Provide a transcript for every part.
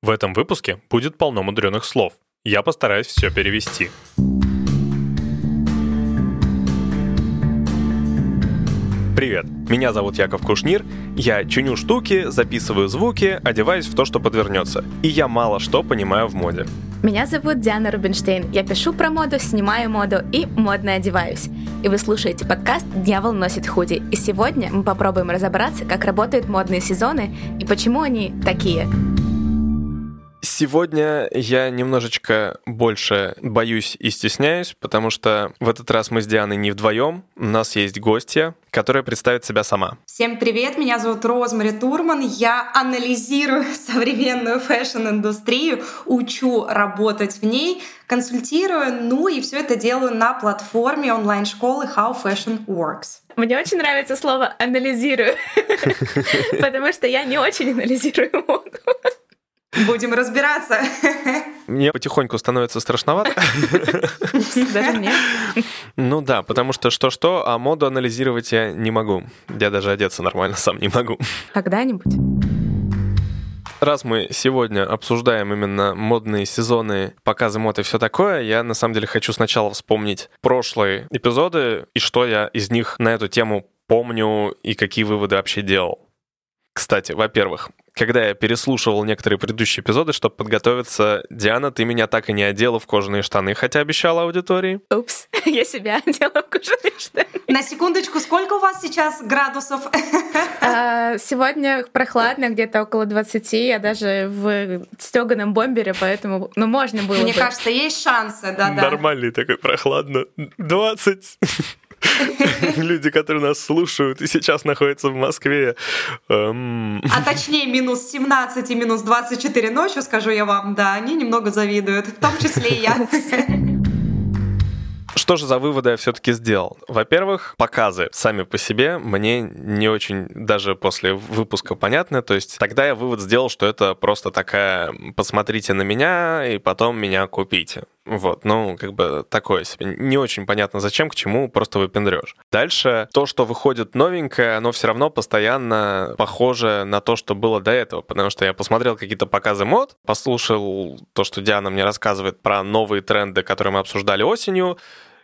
В этом выпуске будет полно мудреных слов. Я постараюсь все перевести. Привет, меня зовут Яков Кушнир, я чиню штуки, записываю звуки, одеваюсь в то, что подвернется. И я мало что понимаю в моде. Меня зовут Диана Рубинштейн. Я пишу про моду, снимаю моду и модно одеваюсь. И вы слушаете подкаст «Дьявол носит худи». И сегодня мы попробуем разобраться, как работают модные сезоны и почему они такие. Сегодня я немножечко больше боюсь и стесняюсь, потому что в этот раз мы с Дианой не вдвоем. У нас есть гостья, которая представит себя сама. Всем привет, меня зовут Розмари Турман. Я анализирую современную fashion-индустрию, учу работать в ней, консультирую, ну и все это делаю на платформе онлайн-школы How Fashion Works. Мне очень нравится слово «анализирую», потому что я не очень анализирую моду. Будем разбираться. Мне потихоньку становится страшновато. Даже мне. Ну да, потому что что-что, а моду анализировать я не могу. Я даже одеться нормально сам не могу. Когда-нибудь. Раз мы сегодня обсуждаем именно модные сезоны, показы мод и все такое, я на самом деле хочу сначала вспомнить прошлые эпизоды и что я из них на эту тему помню и какие выводы вообще делал. Кстати, во-первых, когда я переслушивал некоторые предыдущие эпизоды, чтобы подготовиться, Диана, ты меня так и не одела в кожаные штаны, хотя обещала аудитории. Упс, я себя одела в кожаные штаны. На секундочку, сколько у вас сейчас градусов? А, сегодня прохладно, где-то около 20, я даже в стеганом бомбере, поэтому, ну, можно было Мне бы. кажется, есть шансы, да-да. Нормальный такой прохладно. 20. Люди, которые нас слушают и сейчас находятся в Москве. Эм, А точнее, минус 17 и минус 24 ночью, скажу я вам, да, они немного завидуют, в том числе и я. Что же за выводы я все-таки сделал? Во-первых, показы сами по себе мне не очень даже после выпуска понятны. То есть тогда я вывод сделал, что это просто такая «посмотрите на меня и потом меня купите». Вот, ну, как бы такое себе. Не очень понятно, зачем, к чему, просто выпендрешь. Дальше, то, что выходит новенькое, оно все равно постоянно похоже на то, что было до этого, потому что я посмотрел какие-то показы мод, послушал то, что Диана мне рассказывает про новые тренды, которые мы обсуждали осенью,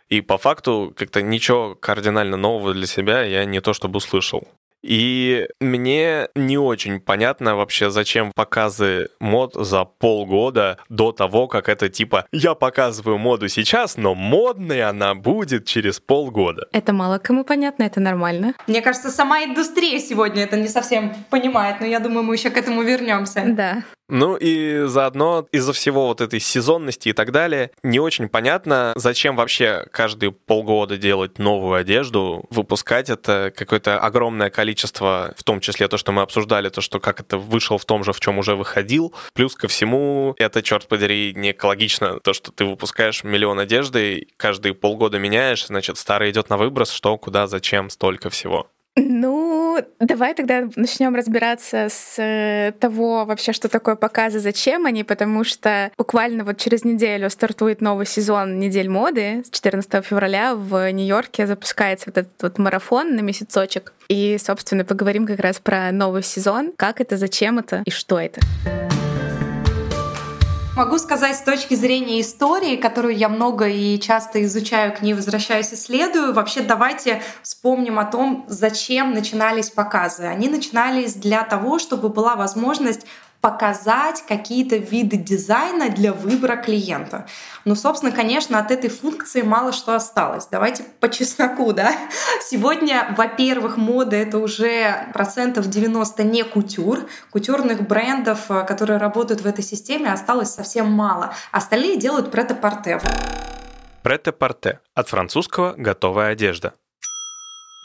и по факту как-то ничего кардинально нового для себя я не то чтобы услышал. И мне не очень понятно вообще, зачем показы мод за полгода до того, как это типа «я показываю моду сейчас, но модной она будет через полгода». Это мало кому понятно, это нормально. Мне кажется, сама индустрия сегодня это не совсем понимает, но я думаю, мы еще к этому вернемся. Да. Ну и заодно из-за всего вот этой сезонности и так далее, не очень понятно, зачем вообще каждые полгода делать новую одежду, выпускать это какое-то огромное количество, в том числе то, что мы обсуждали, то, что как это вышел в том же, в чем уже выходил. Плюс ко всему, это, черт подери, не экологично. То, что ты выпускаешь миллион одежды, каждые полгода меняешь, значит, старый идет на выброс, что, куда, зачем, столько всего. Ну, давай тогда начнем разбираться с э, того вообще, что такое показы, зачем они, потому что буквально вот через неделю стартует новый сезон недель моды. С 14 февраля в Нью-Йорке запускается вот этот вот марафон на месяцочек. И, собственно, поговорим как раз про новый сезон, как это, зачем это и что это. Могу сказать с точки зрения истории, которую я много и часто изучаю, к ней возвращаюсь, исследую. Вообще давайте вспомним о том, зачем начинались показы. Они начинались для того, чтобы была возможность показать какие-то виды дизайна для выбора клиента. Ну, собственно, конечно, от этой функции мало что осталось. Давайте по чесноку, да. Сегодня, во-первых, мода — это уже процентов 90 не кутюр. Кутюрных брендов, э, которые работают в этой системе, осталось совсем мало. Остальные делают прет-а-порте. Прет-а-порте. От французского «готовая одежда».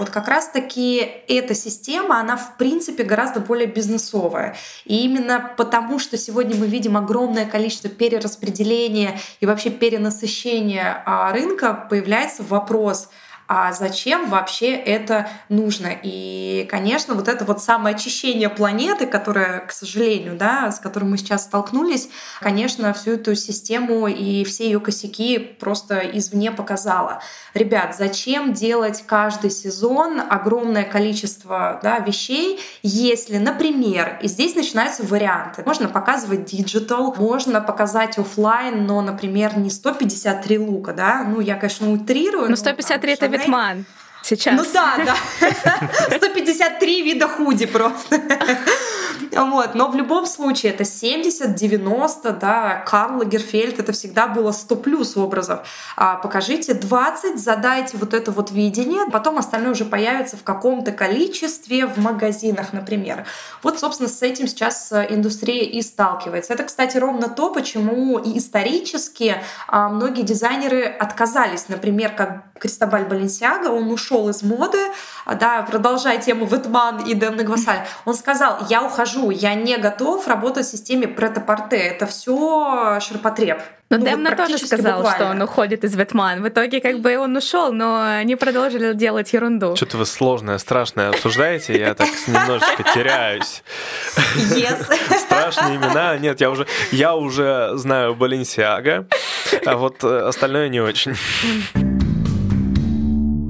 Вот как раз-таки эта система, она в принципе гораздо более бизнесовая. И именно потому, что сегодня мы видим огромное количество перераспределения и вообще перенасыщения а, рынка, появляется вопрос, а зачем вообще это нужно. И, конечно, вот это вот самое очищение планеты, которое, к сожалению, да, с которым мы сейчас столкнулись, конечно, всю эту систему и все ее косяки просто извне показала. Ребят, зачем делать каждый сезон огромное количество да, вещей, если, например, и здесь начинаются варианты. Можно показывать digital, можно показать офлайн, но, например, не 153 лука, да, ну я, конечно, утрирую. Но 153 это Виттон сейчас. Ну да, да. 153 вида худи просто. Вот. Но в любом случае это 70, 90, да, Карл Лагерфельд, это всегда было 100 плюс образов. А покажите 20, задайте вот это вот видение, потом остальное уже появится в каком-то количестве в магазинах, например. Вот, собственно, с этим сейчас э, индустрия и сталкивается. Это, кстати, ровно то, почему и исторически а, многие дизайнеры отказались, например, как Кристобаль Баленсиага, он ушел из моды, а, да, продолжая тему Ветман и Демна Гвасаль, он сказал, я ухожу, я не готов работать в системе претапорте, это все ширпотреб. Но ну, Демна вот тоже сказал, буквально. что он уходит из Ветман. В итоге как бы он ушел, но они продолжили делать ерунду. Что-то вы сложное, страшное обсуждаете, я так немножечко теряюсь. Yes. Страшные имена. Нет, я уже, я уже знаю Баленсиага, а вот э, остальное не очень.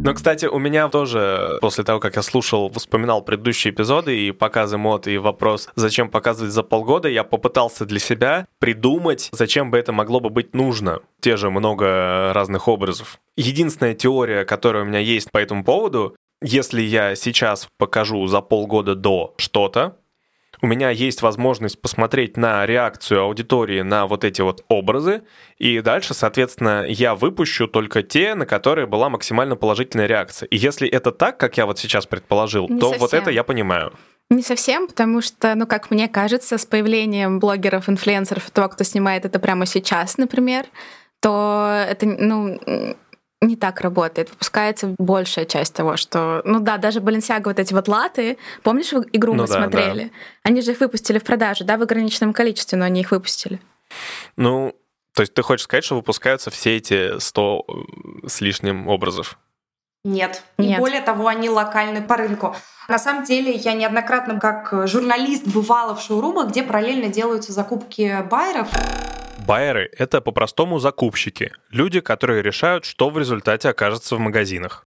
Но, кстати, у меня тоже, после того, как я слушал, вспоминал предыдущие эпизоды и показы мод, и вопрос, зачем показывать за полгода, я попытался для себя придумать, зачем бы это могло бы быть нужно. Те же много разных образов. Единственная теория, которая у меня есть по этому поводу, если я сейчас покажу за полгода до что-то, у меня есть возможность посмотреть на реакцию аудитории на вот эти вот образы, и дальше, соответственно, я выпущу только те, на которые была максимально положительная реакция. И если это так, как я вот сейчас предположил, Не то совсем. вот это я понимаю. Не совсем, потому что, ну, как мне кажется, с появлением блогеров, инфлюенсеров, того, кто снимает это прямо сейчас, например, то это, ну, не так работает. Выпускается большая часть того, что... Ну да, даже Balenciaga вот эти вот латы, помнишь, игру ну, мы да, смотрели? Да. Они же их выпустили в продажу, да, в ограниченном количестве, но они их выпустили. Ну, то есть ты хочешь сказать, что выпускаются все эти 100 э, с лишним образов? Нет. Нет. И более того, они локальны по рынку. На самом деле, я неоднократно как журналист бывала в шоурумах, где параллельно делаются закупки байеров. Байеры — это по-простому закупщики, люди, которые решают, что в результате окажется в магазинах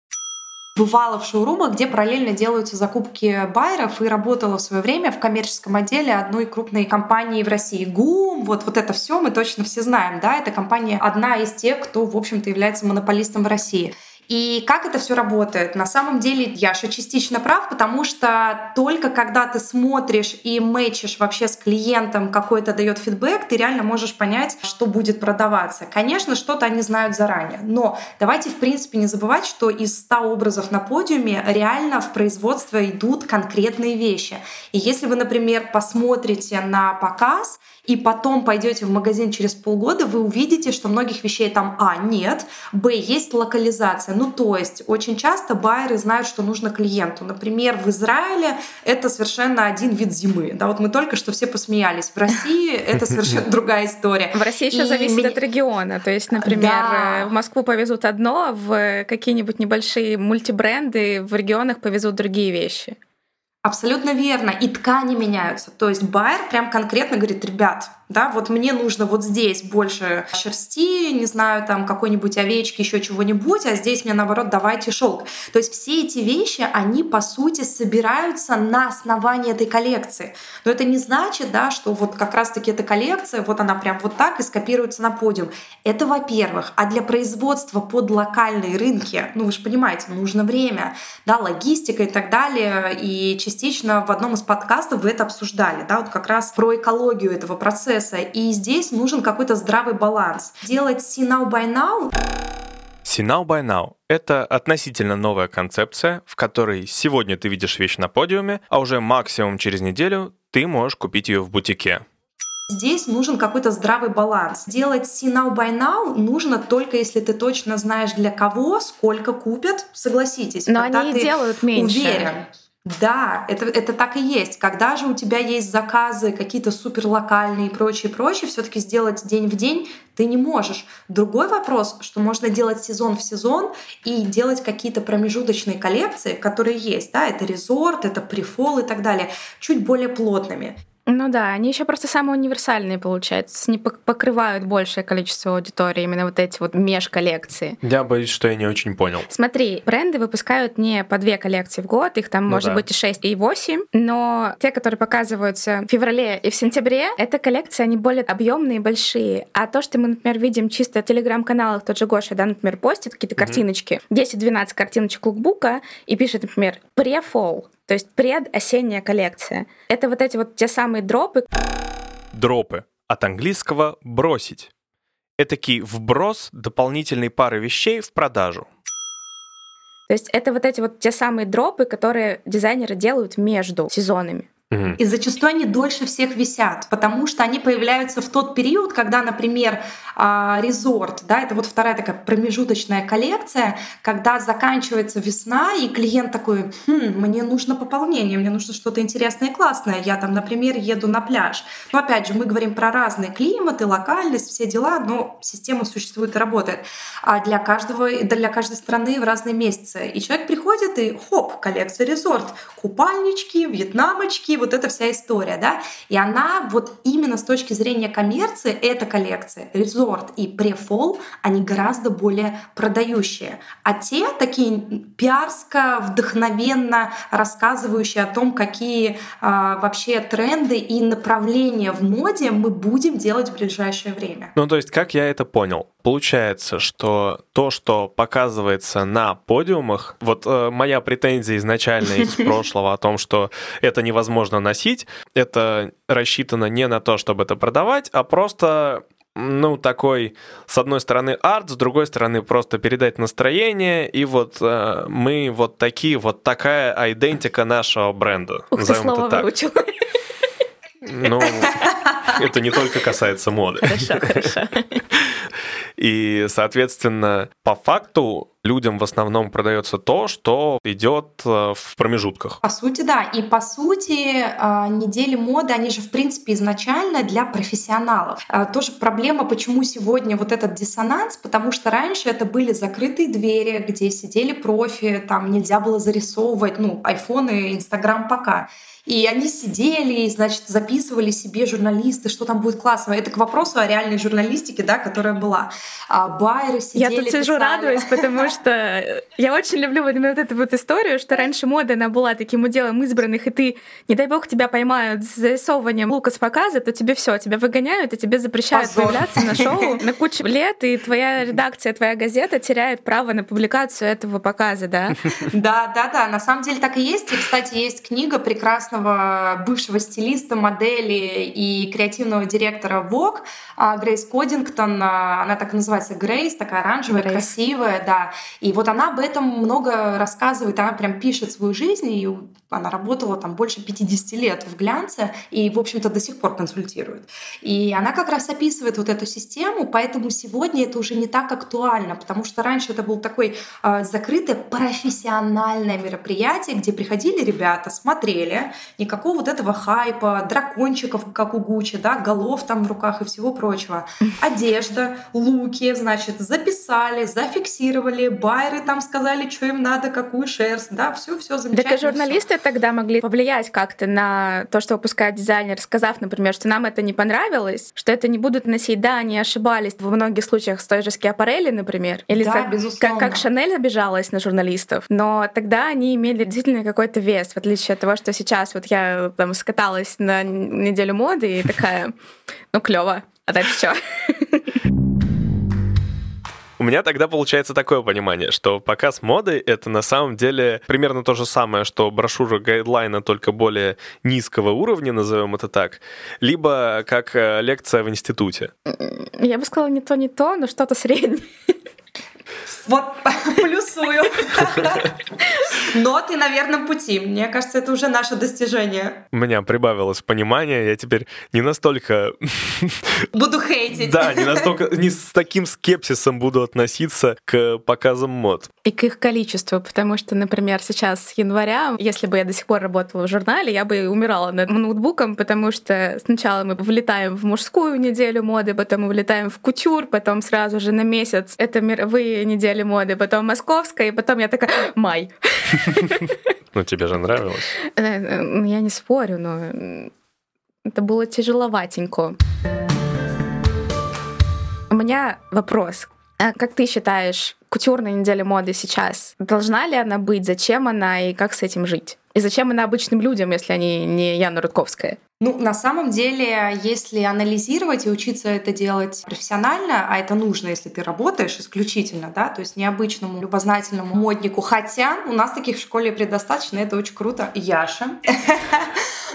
бывала в шоурумах, где параллельно делаются закупки байеров и работала в свое время в коммерческом отделе одной крупной компании в России. ГУМ, вот, вот это все мы точно все знаем, да, это компания одна из тех, кто, в общем-то, является монополистом в России. И как это все работает? На самом деле Яша частично прав, потому что только когда ты смотришь и мэчишь вообще с клиентом, какой-то дает фидбэк, ты реально можешь понять, что будет продаваться. Конечно, что-то они знают заранее, но давайте в принципе не забывать, что из 100 образов на подиуме реально в производство идут конкретные вещи. И если вы, например, посмотрите на показ, и потом пойдете в магазин через полгода, вы увидите, что многих вещей там А нет, Б есть локализация. Ну то есть очень часто байеры знают, что нужно клиенту. Например, в Израиле это совершенно один вид зимы. Да, вот мы только что все посмеялись. В России это совершенно другая история. В России еще зависит от региона. То есть, например, э, в Москву повезут одно, в какие-нибудь небольшие мультибренды в регионах повезут другие вещи. Абсолютно верно. И ткани меняются. То есть байер прям конкретно говорит, ребят, да, вот мне нужно вот здесь больше шерсти, не знаю, там какой-нибудь овечки, еще чего-нибудь, а здесь мне наоборот давайте шелк. То есть все эти вещи, они по сути собираются на основании этой коллекции. Но это не значит, да, что вот как раз-таки эта коллекция, вот она прям вот так и скопируется на подиум. Это во-первых. А для производства под локальные рынки, ну вы же понимаете, нужно время, да, логистика и так далее. И частично в одном из подкастов вы это обсуждали, да, вот как раз про экологию этого процесса процесса. И здесь нужен какой-то здравый баланс. Делать see now by now See now by now — это относительно новая концепция, в которой сегодня ты видишь вещь на подиуме, а уже максимум через неделю ты можешь купить ее в бутике. Здесь нужен какой-то здравый баланс. Делать see now by now нужно только если ты точно знаешь для кого, сколько купят, согласитесь. Но они делают меньше. Уверен. Да, это, это так и есть. Когда же у тебя есть заказы какие-то супер локальные и прочее, прочее, все таки сделать день в день ты не можешь. Другой вопрос, что можно делать сезон в сезон и делать какие-то промежуточные коллекции, которые есть. Да, это резорт, это префол и так далее, чуть более плотными. Ну да, они еще просто самые универсальные, получается. Не покрывают большее количество аудитории, именно вот эти вот межколлекции. Я боюсь, что я не очень понял. Смотри, бренды выпускают не по две коллекции в год, их там ну может да. быть и 6, и 8, но те, которые показываются в феврале и в сентябре, это коллекции, они более объемные и большие. А то, что мы, например, видим чисто в телеграм-каналах, тот же Гоша, да, например, постит какие-то mm-hmm. картиночки, 10-12 картиночек лукбука и пишет, например, pre-fall, то есть предосенняя коллекция. Это вот эти вот те самые дропы. Дропы. От английского «бросить». Этакий вброс дополнительной пары вещей в продажу. То есть это вот эти вот те самые дропы, которые дизайнеры делают между сезонами. И зачастую они дольше всех висят, потому что они появляются в тот период, когда, например, а, резорт, да, это вот вторая такая промежуточная коллекция, когда заканчивается весна, и клиент такой, хм, мне нужно пополнение, мне нужно что-то интересное и классное, я там, например, еду на пляж. Но опять же, мы говорим про разные климаты, локальность, все дела, но система существует и работает. А для каждого, для каждой страны в разные месяцы. И человек приходит и хоп, коллекция резорт, купальнички, вьетнамочки, вот эта вся история, да, и она вот именно с точки зрения коммерции, эта коллекция, резорт и префол, они гораздо более продающие. А те такие пиарско, вдохновенно рассказывающие о том, какие а, вообще тренды и направления в моде мы будем делать в ближайшее время. Ну, то есть, как я это понял? Получается, что то, что показывается на подиумах, вот э, моя претензия изначально из прошлого о том, что это невозможно носить, это рассчитано не на то, чтобы это продавать, а просто ну, такой, с одной стороны, арт, с другой стороны, просто передать настроение, и вот э, мы вот такие, вот такая айдентика нашего бренда. Ух ты, слово это так. выучил. Ну, это не только касается моды. Хорошо, хорошо. И, соответственно, по факту людям в основном продается то, что идет э, в промежутках. По сути, да. И по сути, э, недели моды, они же, в принципе, изначально для профессионалов. Э, тоже проблема, почему сегодня вот этот диссонанс, потому что раньше это были закрытые двери, где сидели профи, там нельзя было зарисовывать, ну, айфоны, инстаграм пока. И они сидели, и, значит, записывали себе журналисты, что там будет классно. Это к вопросу о реальной журналистике, да, которая была. А байеры сидели, Я тут сижу, писали. радуюсь, потому что я очень люблю вот, вот эту вот историю, что раньше мода, она была таким уделом избранных, и ты, не дай бог, тебя поймают с зарисовыванием лука с показа, то тебе все, тебя выгоняют, и тебе запрещают Позор. появляться на шоу на кучу лет, и твоя редакция, твоя газета теряет право на публикацию этого показа, да? Да, да, да, на самом деле так и есть. И, кстати, есть книга прекрасного бывшего стилиста, модели и креативного директора Vogue а, Грейс Кодингтон. А, она так называется Грейс, такая оранжевая, красивая, да. И вот она об этом много рассказывает, она прям пишет свою жизнь, и она работала там больше 50 лет в глянце и, в общем-то, до сих пор консультирует. И она как раз описывает вот эту систему, поэтому сегодня это уже не так актуально, потому что раньше это был такой э, закрытое профессиональное мероприятие, где приходили ребята, смотрели, никакого вот этого хайпа, дракончиков, как у Гуччи, да, голов там в руках и всего прочего. Одежда, луки, значит, записали, зафиксировали, байеры там сказали, что им надо, какую шерсть, да, все, все замечательно. Так и журналисты. Тогда могли повлиять как-то на то, что выпускает дизайнер, сказав, например, что нам это не понравилось, что это не будут носить, да, они ошибались в многих случаях с той же Скиапарелли, например, или да, как, как, как Шанель обижалась на журналистов, но тогда они имели действительно какой-то вес, в отличие от того, что сейчас вот я там скаталась на неделю моды и такая, ну клево, а дальше что? У меня тогда получается такое понимание, что показ моды — это на самом деле примерно то же самое, что брошюра гайдлайна, только более низкого уровня, назовем это так, либо как э, лекция в институте. Я бы сказала не то, не то, но что-то среднее. Вот плюсую. Но ты на верном пути. Мне кажется, это уже наше достижение. У меня прибавилось понимание. Я теперь не настолько... Буду хейтить. Да, не настолько... Не с таким скепсисом буду относиться к показам мод. И к их количеству, потому что, например, сейчас с января, если бы я до сих пор работала в журнале, я бы умирала над ноутбуком, потому что сначала мы влетаем в мужскую неделю моды, потом мы влетаем в кутюр, потом сразу же на месяц это мировые недели моды, потом московская, и потом я такая «май». Ну, тебе же нравилось. Э, э, я не спорю, но это было тяжеловатенько. У меня вопрос. А как ты считаешь, кутюрная неделя моды сейчас, должна ли она быть, зачем она и как с этим жить? И зачем она обычным людям, если они не Яна Рудковская? Ну, на самом деле, если анализировать и учиться это делать профессионально, а это нужно, если ты работаешь исключительно, да, то есть необычному, любознательному моднику, хотя у нас таких в школе предостаточно, это очень круто. Яша.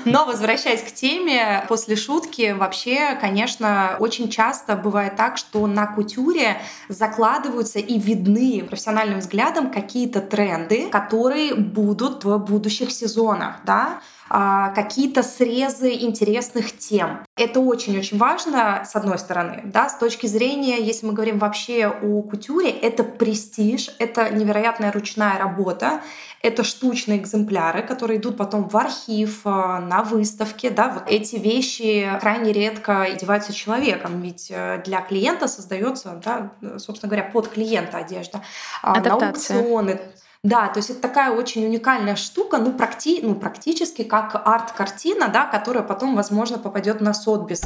Но возвращаясь к теме, после шутки, вообще, конечно, очень часто бывает так, что на кутюре закладываются и видны профессиональным взглядом какие-то тренды, которые будут в будущих сезонах, да, какие-то срезы интересных тем. Это очень-очень важно, с одной стороны. Да, с точки зрения, если мы говорим вообще о кутюре, это престиж, это невероятная ручная работа, это штучные экземпляры, которые идут потом в архив, а, на выставке. Да, вот эти вещи крайне редко одеваются человеком, ведь э, для клиента создается, да, собственно говоря, под клиента одежда. Адаптация. На аукционы да, то есть это такая очень уникальная штука, ну, практи, ну практически как арт-картина, да, которая потом, возможно, попадет на Сотбис.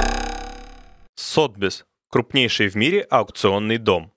Сотбис — крупнейший в мире аукционный дом.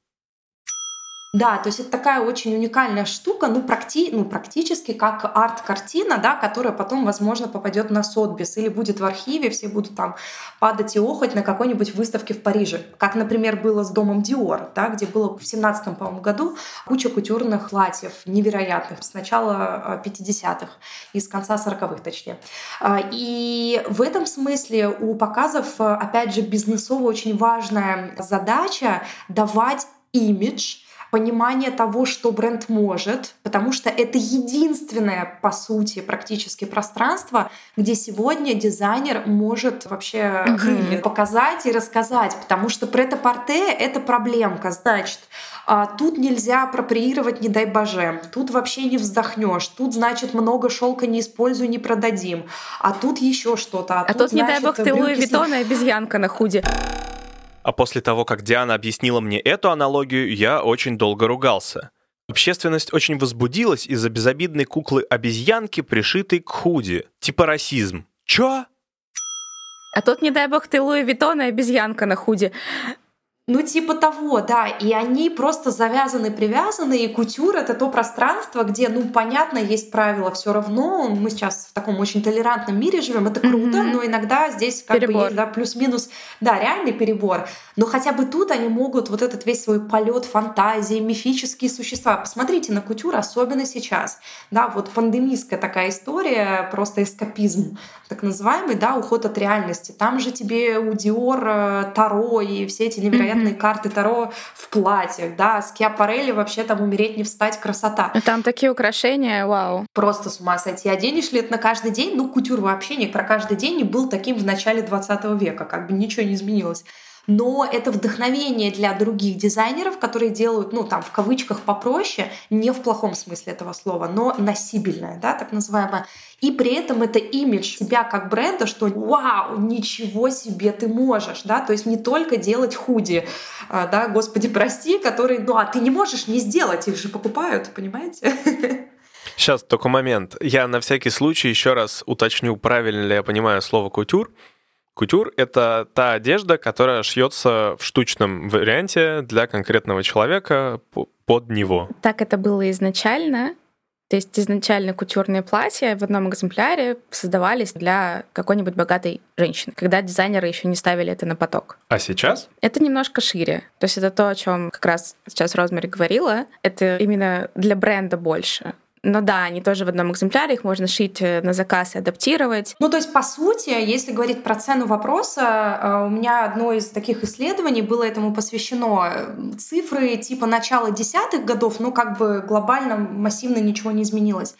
Да, то есть это такая очень уникальная штука, ну, практи, ну практически как арт-картина, да, которая потом, возможно, попадет на Сотбис или будет в архиве, все будут там падать и охоть на какой-нибудь выставке в Париже. Как, например, было с домом Диор, да, где было в 17 по-моему, году куча кутюрных платьев невероятных с начала 50-х и с конца 40-х, точнее. А, и в этом смысле у показов, опять же, бизнесово очень важная задача давать имидж понимание того, что бренд может, потому что это единственное, по сути, практически пространство, где сегодня дизайнер может вообще mm-hmm. показать и рассказать, потому что прет-а-порте — это проблемка, значит, а тут нельзя апроприировать, не дай боже. Тут вообще не вздохнешь. Тут, значит, много шелка не используй, не продадим. А тут еще что-то. А, а тут, тут, не значит, дай бог, ты Луи Виттон и обезьянка на худи. А после того, как Диана объяснила мне эту аналогию, я очень долго ругался. Общественность очень возбудилась из-за безобидной куклы-обезьянки, пришитой к худи. Типа расизм. Чё? А тут, не дай бог, ты Луи Виттон и обезьянка на худе. Ну, типа того, да. И они просто завязаны, привязаны. И кутюр — это то пространство, где, ну, понятно, есть правила все равно. Мы сейчас в таком очень толерантном мире живем. Это круто, mm-hmm. но иногда здесь как перебор. бы есть, да, плюс-минус, да, реальный перебор. Но хотя бы тут они могут вот этот весь свой полет фантазии, мифические существа. Посмотрите на кутюр, особенно сейчас. Да, вот пандемийская такая история, просто эскапизм так называемый, да, уход от реальности. Там же тебе у Диор э, Таро и все эти невероятные невероятные карты Таро в платьях, да, с Киапарелли вообще там умереть не встать, красота. Там такие украшения, вау. Просто с ума сойти. Оденешь ли это на каждый день? Ну, кутюр вообще не про каждый день не был таким в начале 20 века, как бы ничего не изменилось но это вдохновение для других дизайнеров, которые делают, ну, там, в кавычках попроще, не в плохом смысле этого слова, но носибельное, да, так называемое. И при этом это имидж тебя как бренда, что вау, ничего себе ты можешь, да, то есть не только делать худи, а, да, господи, прости, которые, ну, а ты не можешь не сделать, их же покупают, понимаете? Сейчас только момент. Я на всякий случай еще раз уточню, правильно ли я понимаю слово кутюр. Кутюр — это та одежда, которая шьется в штучном варианте для конкретного человека под него. Так это было изначально. То есть изначально кутюрные платья в одном экземпляре создавались для какой-нибудь богатой женщины, когда дизайнеры еще не ставили это на поток. А сейчас? Это немножко шире. То есть это то, о чем как раз сейчас Розмари говорила. Это именно для бренда больше. Но да, они тоже в одном экземпляре, их можно шить э, на заказ и адаптировать. Ну, то есть, по сути, если говорить про цену вопроса, э, у меня одно из таких исследований было этому посвящено. Цифры типа начала десятых годов, ну, как бы глобально, массивно ничего не изменилось.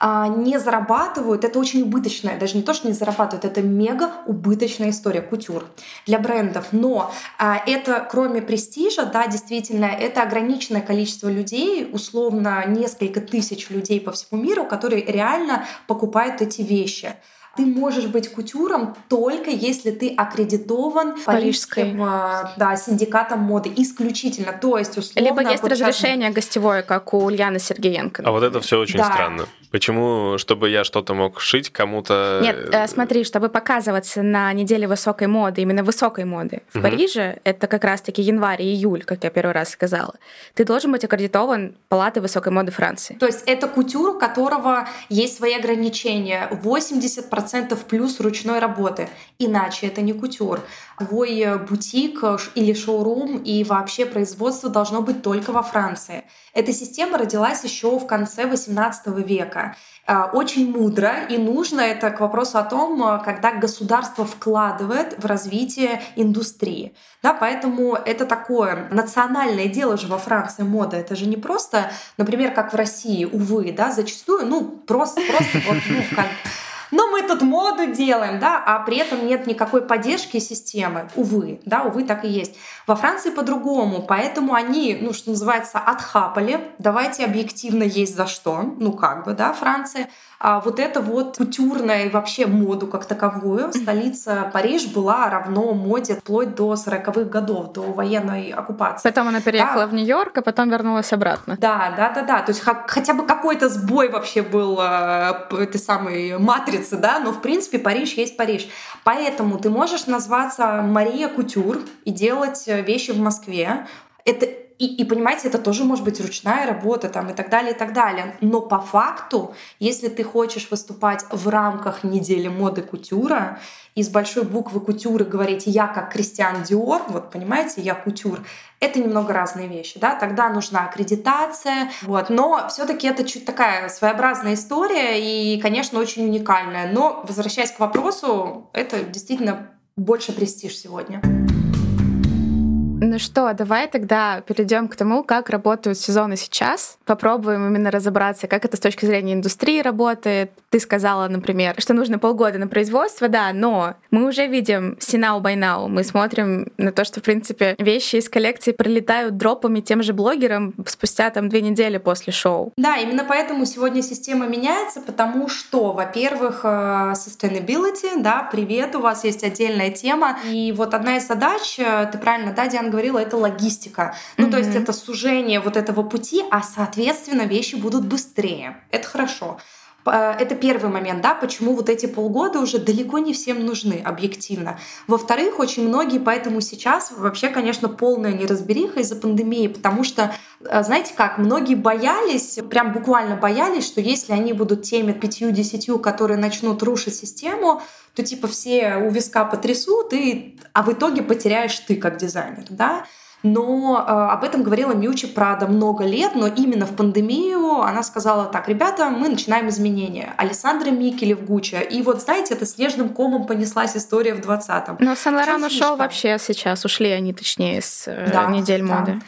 А, не зарабатывают, это очень убыточная, даже не то, что не зарабатывают, это мега убыточная история, кутюр для брендов. Но а, это, кроме престижа, да, действительно, это ограниченное количество людей, условно несколько тысяч людей по всему миру, которые реально покупают эти вещи ты можешь быть кутюром только если ты аккредитован парижским да, синдикатом моды исключительно. То есть условно... Либо есть разрешение гостевое, как у Ульяны Сергеенко. А вот это все очень да. странно. Почему, чтобы я что-то мог шить кому-то? Нет, э, смотри, чтобы показываться на неделе высокой моды, именно высокой моды в угу. Париже, это как раз-таки январь и июль, как я первый раз сказала, ты должен быть аккредитован Палатой высокой моды Франции. То есть это кутюр, у которого есть свои ограничения. 80% плюс ручной работы. Иначе это не кутюр. Твой э, бутик э, или шоурум и вообще производство должно быть только во Франции. Эта система родилась еще в конце XVIII века. Э, очень мудро и нужно это к вопросу о том, когда государство вкладывает в развитие индустрии. Да, поэтому это такое национальное дело же во Франции мода. Это же не просто, например, как в России, увы, да, зачастую, ну, просто, просто вот, ну, как но мы тут моду делаем, да, а при этом нет никакой поддержки системы. Увы, да, увы, так и есть. Во Франции по-другому, поэтому они, ну, что называется, отхапали. Давайте объективно есть за что, ну, как бы, да, Франция а вот это вот кутюрная и вообще моду как таковую. Столица Париж была равно моде вплоть до 40-х годов, до военной оккупации. Потом она переехала да. в Нью-Йорк, а потом вернулась обратно. Да, да, да, да. То есть хотя бы какой-то сбой вообще был э, этой самой матрицы, да, но в принципе Париж есть Париж. Поэтому ты можешь назваться Мария Кутюр и делать вещи в Москве. Это и, и понимаете, это тоже может быть ручная работа там, и так далее, и так далее. Но по факту, если ты хочешь выступать в рамках недели моды кутюра, из большой буквы кутюры говорить «я как Кристиан Диор», вот понимаете, «я кутюр», это немного разные вещи, да, тогда нужна аккредитация, вот, но все таки это чуть такая своеобразная история и, конечно, очень уникальная, но, возвращаясь к вопросу, это действительно больше престиж сегодня. Ну что, давай тогда перейдем к тому, как работают сезоны сейчас. Попробуем именно разобраться, как это с точки зрения индустрии работает. Ты сказала, например, что нужно полгода на производство, да, но мы уже видим by now. Мы смотрим на то, что, в принципе, вещи из коллекции прилетают дропами тем же блогерам спустя там две недели после шоу. Да, именно поэтому сегодня система меняется, потому что, во-первых, э, sustainability, да, привет, у вас есть отдельная тема. И вот одна из задач, э, ты правильно, да, Диана, говорила, это логистика. Ну, mm-hmm. то есть это сужение вот этого пути, а, соответственно, вещи будут быстрее. Это хорошо. Э, это первый момент, да, почему вот эти полгода уже далеко не всем нужны, объективно. Во-вторых, очень многие поэтому сейчас вообще, конечно, полная неразбериха из-за пандемии, потому что, э, знаете как, многие боялись, прям буквально боялись, что если они будут теми пятью-десятью, которые начнут рушить систему, то типа все у виска потрясут, и, а в итоге потеряешь ты как дизайнер, да. Но э, об этом говорила Мьючи Прада много лет, но именно в пандемию она сказала так, ребята, мы начинаем изменения. Александра Микеле в Гуччи. И вот, знаете, это снежным комом понеслась история в 20-м. Но Сан-Лоран ушел вообще сейчас, ушли они, точнее, с э, да, недель да. моды.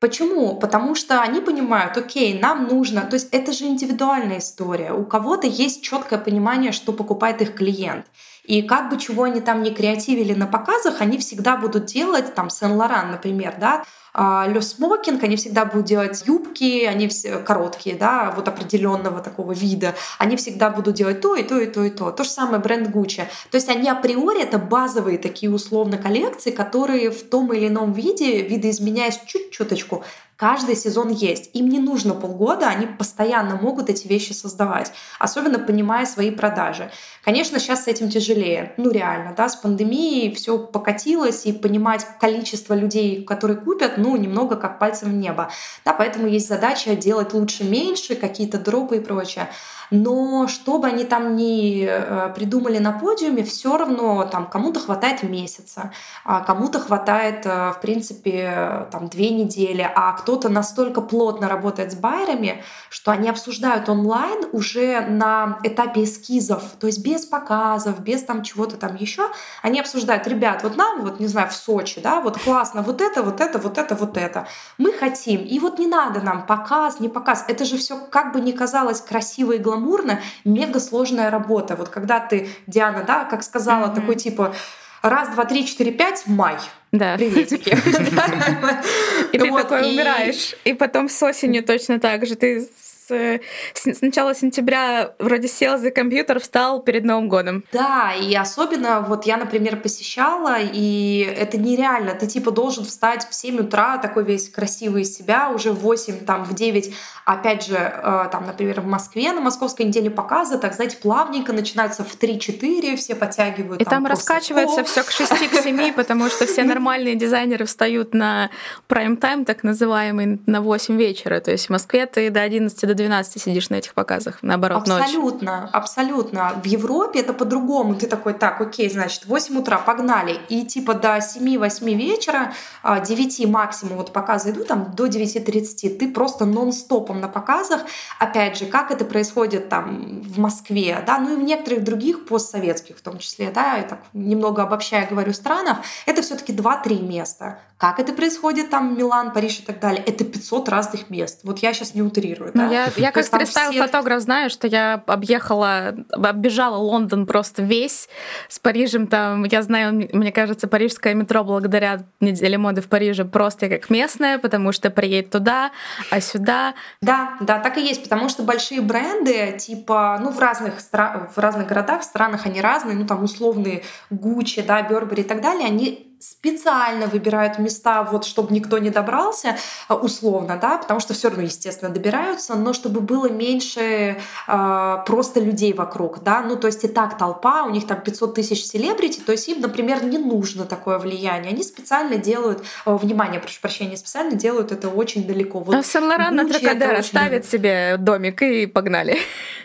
Почему? Потому что они понимают, окей, нам нужно, то есть это же индивидуальная история. У кого-то есть четкое понимание, что покупает их клиент. И как бы чего они там не креативили на показах, они всегда будут делать, там, Сен-Лоран, например, да, Лё смокинг, они всегда будут делать юбки, они все короткие, да, вот определенного такого вида. Они всегда будут делать то и то и то и то. То же самое бренд Gucci. То есть они априори это базовые такие условно коллекции, которые в том или ином виде, видоизменяясь чуть-чуточку, Каждый сезон есть. Им не нужно полгода, они постоянно могут эти вещи создавать, особенно понимая свои продажи. Конечно, сейчас с этим тяжелее. Ну реально, да, с пандемией все покатилось, и понимать количество людей, которые купят, ну немного как пальцем в небо. Да, поэтому есть задача делать лучше меньше, какие-то дропы и прочее. Но что бы они там ни э, придумали на подиуме, все равно там кому-то хватает месяца, а кому-то хватает, э, в принципе, там две недели, а кто-то настолько плотно работает с байерами, что они обсуждают онлайн уже на этапе эскизов, то есть без показов, без там чего-то там еще. Они обсуждают, ребят, вот нам, вот не знаю, в Сочи, да, вот классно, вот это, вот это, вот это, вот это. Мы хотим, и вот не надо нам показ, не показ. Это же все как бы не казалось красиво и гламурно, гламурно, мега сложная работа. Вот когда ты, Диана, да, как сказала, mm-hmm. такой типа раз, два, три, четыре, пять, май. Да. Приветики. И ты такой умираешь. И потом с осенью точно так же. Ты с, с начала сентября вроде сел за компьютер, встал перед Новым годом. Да, и особенно вот я, например, посещала, и это нереально. Ты типа должен встать в 7 утра, такой весь красивый из себя, уже в 8, там, в 9. Опять же, э, там, например, в Москве на московской неделе показа, так, знаете, плавненько начинается в 3-4, все подтягивают. И там, там раскачивается все к 6 к 7, потому что все нормальные дизайнеры встают на прайм-тайм, так называемый, на 8 вечера. То есть в Москве ты до 11 до 12 сидишь на этих показах, наоборот, Абсолютно, ночь. абсолютно. В Европе это по-другому. Ты такой, так, окей, значит, 8 утра, погнали. И типа до 7-8 вечера, 9 а, максимум вот показы идут, там до 9.30, ты просто нон-стопом на показах. Опять же, как это происходит там в Москве, да, ну и в некоторых других постсоветских в том числе, да, я так немного обобщая говорю странах, это все таки 2-3 места. Как это происходит там Милан, Париж и так далее, это 500 разных мест. Вот я сейчас не утрирую. Ну, да? я, я как стрит-стайл-фотограф все... знаю, что я объехала, оббежала Лондон просто весь. С Парижем там, я знаю, мне кажется, парижское метро благодаря неделе моды в Париже просто как местное, потому что приедет туда, а сюда. Да, да, так и есть, потому что большие бренды, типа, ну, в разных, стра... в разных городах, странах они разные, ну, там условные Гуччи, да, Бербери и так далее, они специально выбирают места, вот чтобы никто не добрался, а, условно, да, потому что все равно, естественно, добираются, но чтобы было меньше э, просто людей вокруг, да, ну то есть и так толпа, у них там 500 тысяч селебрити, то есть им, например, не нужно такое влияние, они специально делают, э, внимание, прошу прощения, специально делают это очень далеко. Вот а Сен-Лоран на Тракадера ставит себе домик и погнали.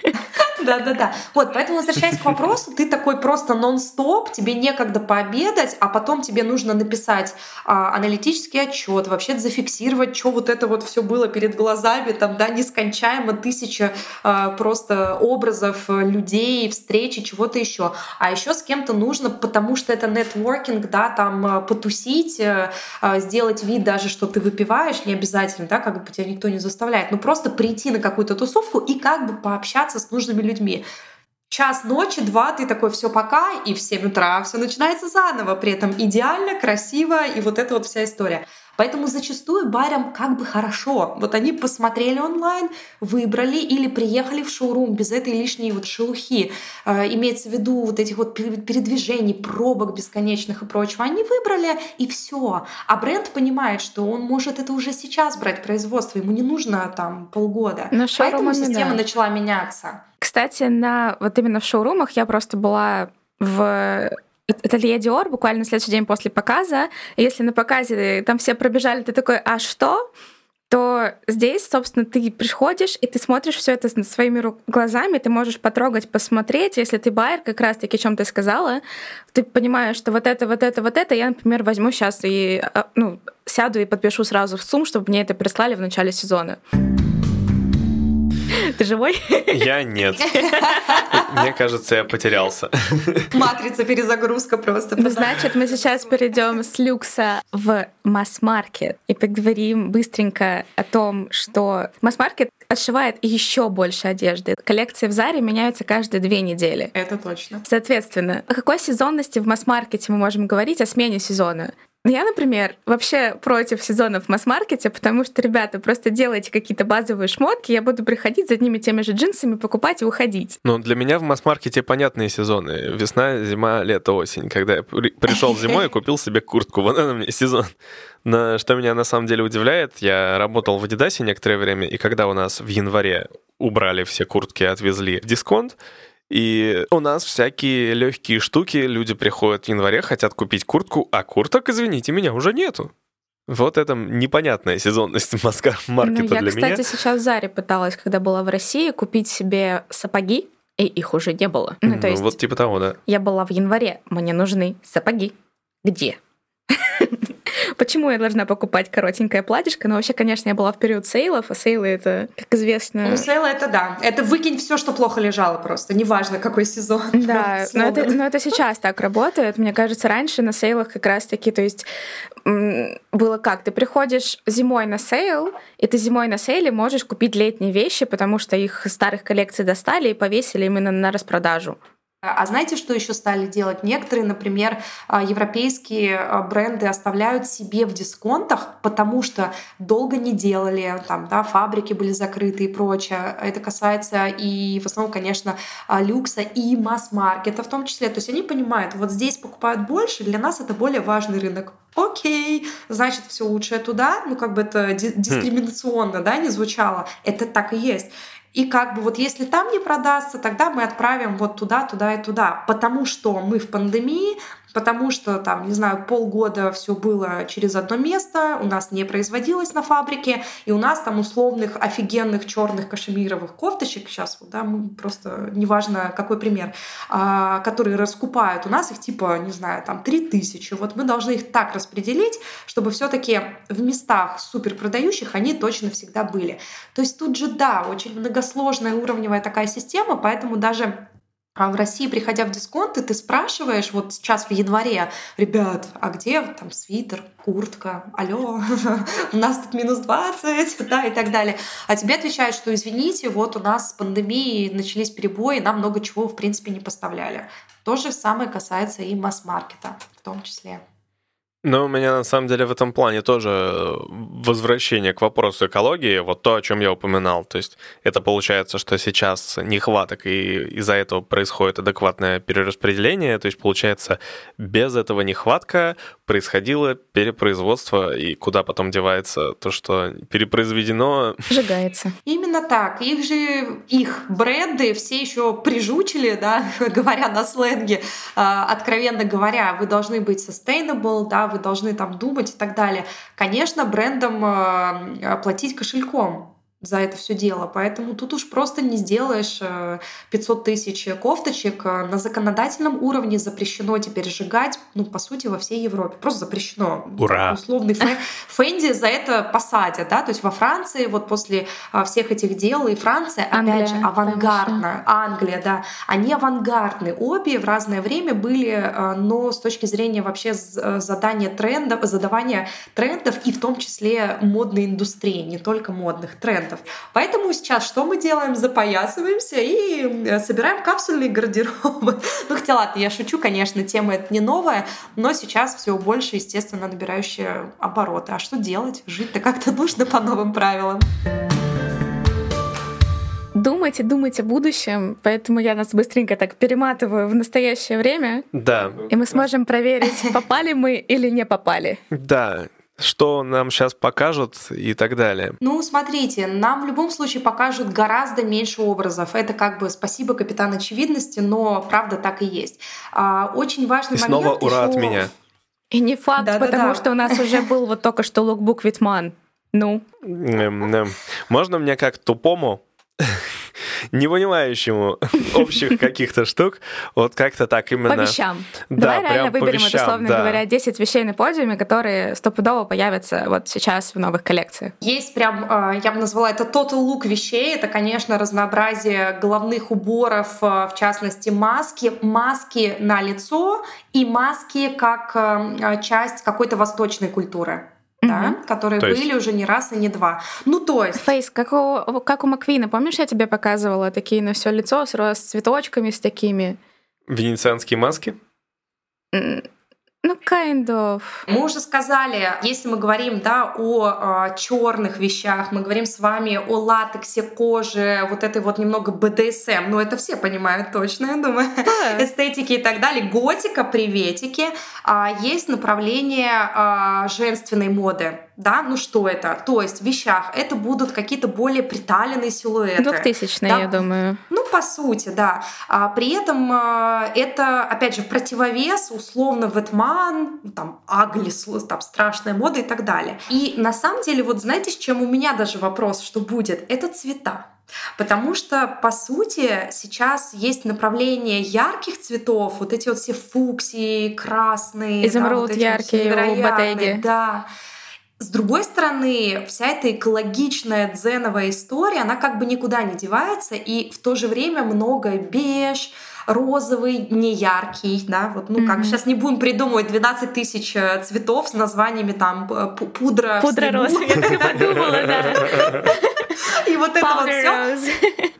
Да-да-да. Вот, поэтому, возвращаясь к вопросу, ты такой просто нон-стоп, тебе некогда пообедать, а потом тебе нужно написать а, аналитический отчет, вообще зафиксировать, что вот это вот все было перед глазами, там, да, нескончаемо тысяча а, просто образов людей, встречи, чего-то еще. А еще с кем-то нужно, потому что это нетворкинг, да, там а, потусить, а, сделать вид даже, что ты выпиваешь, не обязательно, да, как бы тебя никто не заставляет, но просто прийти на какую-то тусовку и как бы пообщаться с нужными людьми час ночи, два, ты такой, все пока, и в 7 утра все начинается заново, при этом идеально, красиво, и вот эта вот вся история. Поэтому зачастую барям как бы хорошо. Вот они посмотрели онлайн, выбрали или приехали в шоурум без этой лишней вот шелухи. Э, имеется в виду вот этих вот передвижений, пробок бесконечных и прочего. Они выбрали и все. А бренд понимает, что он может это уже сейчас брать производство. Ему не нужно там полгода. Но Поэтому система да. начала меняться. Кстати, на вот именно в шоурумах я просто была в ателье Dior буквально на следующий день после показа. Если на показе там все пробежали, ты такой, а что? то здесь, собственно, ты приходишь, и ты смотришь все это своими глазами, ты можешь потрогать, посмотреть. Если ты байер, как раз-таки, о чем ты сказала, ты понимаешь, что вот это, вот это, вот это, я, например, возьму сейчас и а, ну, сяду и подпишу сразу в сум, чтобы мне это прислали в начале сезона. Ты живой? Я нет. Мне кажется, я потерялся. Матрица перезагрузка просто. Ну, значит, мы сейчас перейдем с люкса в масс-маркет и поговорим быстренько о том, что масс-маркет отшивает еще больше одежды. Коллекции в Заре меняются каждые две недели. Это точно. Соответственно, о какой сезонности в масс-маркете мы можем говорить, о смене сезона? Ну, я, например, вообще против сезонов в масс-маркете, потому что, ребята, просто делайте какие-то базовые шмотки, я буду приходить за одними теми же джинсами, покупать и уходить. Ну, для меня в масс-маркете понятные сезоны. Весна, зима, лето, осень. Когда я пришел зимой и купил себе куртку, вот это мне сезон. Но что меня на самом деле удивляет, я работал в Адидасе некоторое время, и когда у нас в январе убрали все куртки, отвезли в дисконт, и у нас всякие легкие штуки, люди приходят в январе, хотят купить куртку, а курток, извините меня, уже нету. Вот это непонятная сезонность маркета ну, для я, меня. Я, кстати, сейчас в Заре пыталась, когда была в России, купить себе сапоги, и их уже не было. Ну, то ну, есть вот типа того, да. Я была в январе, мне нужны сапоги. Где? Почему я должна покупать коротенькое платьишко? Но вообще, конечно, я была в период сейлов, а сейлы это, как известно... Ну, сейлы это да. Это выкинь все, что плохо лежало просто. Неважно, какой сезон. Да, но это, но это сейчас так работает. Мне кажется, раньше на сейлах как раз-таки, то есть было как? Ты приходишь зимой на сейл, и ты зимой на сейле можешь купить летние вещи, потому что их старых коллекций достали и повесили именно на распродажу. А знаете, что еще стали делать? Некоторые, например, а, европейские а, бренды оставляют себе в дисконтах, потому что долго не делали, там, да, фабрики были закрыты и прочее. Это касается и в основном, конечно, люкса и масс-маркета в том числе. То есть они понимают, вот здесь покупают больше, для нас это более важный рынок. Окей, значит, все лучшее туда. Ну, как бы это хм. дискриминационно, да, не звучало. Это так и есть. И как бы вот если там не продастся, тогда мы отправим вот туда, туда и туда. Потому что мы в пандемии, потому что там, не знаю, полгода все было через одно место, у нас не производилось на фабрике, и у нас там условных офигенных черных кашемировых кофточек, сейчас да, мы просто, неважно какой пример, а, которые раскупают, у нас их типа, не знаю, там 3000, вот мы должны их так распределить, чтобы все таки в местах супер продающих они точно всегда были. То есть тут же, да, очень многосложная уровневая такая система, поэтому даже а в России, приходя в дисконты, ты спрашиваешь, вот сейчас в январе, ребят, а где там свитер, куртка, алло, у нас тут минус 20, да, и так далее. А тебе отвечают, что извините, вот у нас с пандемией начались перебои, нам много чего, в принципе, не поставляли. То же самое касается и масс-маркета в том числе. Ну, у меня на самом деле в этом плане тоже э, возвращение к вопросу экологии, вот то, о чем я упоминал. То есть это получается, что сейчас нехваток, и из-за этого происходит адекватное перераспределение. То есть получается, без этого нехватка происходило перепроизводство, и куда потом девается то, что перепроизведено. Сжигается. Именно так. Их же, их бренды все еще прижучили, да, говоря на сленге, а, откровенно говоря, вы должны быть sustainable, да, вы должны там думать и так далее. Конечно, брендам э, платить кошельком, за это все дело. Поэтому тут уж просто не сделаешь 500 э, тысяч кофточек. На законодательном уровне запрещено теперь сжигать, ну, по сути, во всей Европе. Просто запрещено. Ура! Условный Фэнди за это посадят, да, то есть во Франции вот после а, всех этих дел, и Франция, Англия, опять же, авангардная. Англия, да. Они авангардны. Обе в разное время были, а, но с точки зрения вообще э, задания трендов, задавания трендов и в том числе модной индустрии, не только модных трендов клиентов. Поэтому сейчас что мы делаем? Запоясываемся и собираем капсульные гардеробы. Ну, хотя ладно, я шучу, конечно, тема это не новая, но сейчас все больше, естественно, набирающие обороты. А что делать? Жить-то как-то нужно по новым правилам думать и думать о будущем, поэтому я нас быстренько так перематываю в настоящее время. Да. И мы сможем проверить, попали мы или не попали. Да, что нам сейчас покажут и так далее? Ну, смотрите, нам в любом случае покажут гораздо меньше образов. Это как бы спасибо капитан очевидности, но правда так и есть. А, очень важный и момент. Снова ура еще... от меня. И не факт, да, потому да, да. что у нас уже был вот только что лукбук Витман. Ну. Можно мне как тупому не понимающему общих каких-то штук, вот как-то так именно... По вещам. Да, Давай реально выберем, вещам, условно да. говоря, 10 вещей на подиуме, которые стопудово появятся вот сейчас в новых коллекциях. Есть прям, а, я бы назвала это total look вещей. Это, конечно, разнообразие головных уборов, а, в частности, маски. Маски на лицо и маски как а, часть какой-то восточной культуры да, которые то были уже не раз и не два. Ну, то есть... Фейс, как у, как у Маквина, помнишь, я тебе показывала такие на все лицо с, с цветочками, с такими... Венецианские маски? Ну, kind of. Мы уже сказали, если мы говорим да, о э, а, черных вещах, мы говорим с вами о латексе, коже, вот этой вот немного БДСМ, ну это все понимают точно, я думаю, эстетики и так далее. Готика, приветики. А, есть направление а, женственной моды да, ну что это? То есть в вещах это будут какие-то более приталенные силуэты. Двухтысячные, да? я думаю. Ну, по сути, да. А при этом а, это, опять же, в противовес условно Ветман обман, там, агли, там, страшная мода и так далее. И на самом деле, вот знаете, с чем у меня даже вопрос, что будет? Это цвета. Потому что, по сути, сейчас есть направление ярких цветов, вот эти вот все фуксии, красные, изумруд да, вот яркий вот у. Да. С другой стороны, вся эта экологичная дзеновая история, она как бы никуда не девается, и в то же время много беж, розовый, не яркий, да, вот, ну, mm-hmm. как сейчас не будем придумывать 12 тысяч э, цветов с названиями там пудра Пудра роз, я так и подумала, да. И вот это вот все.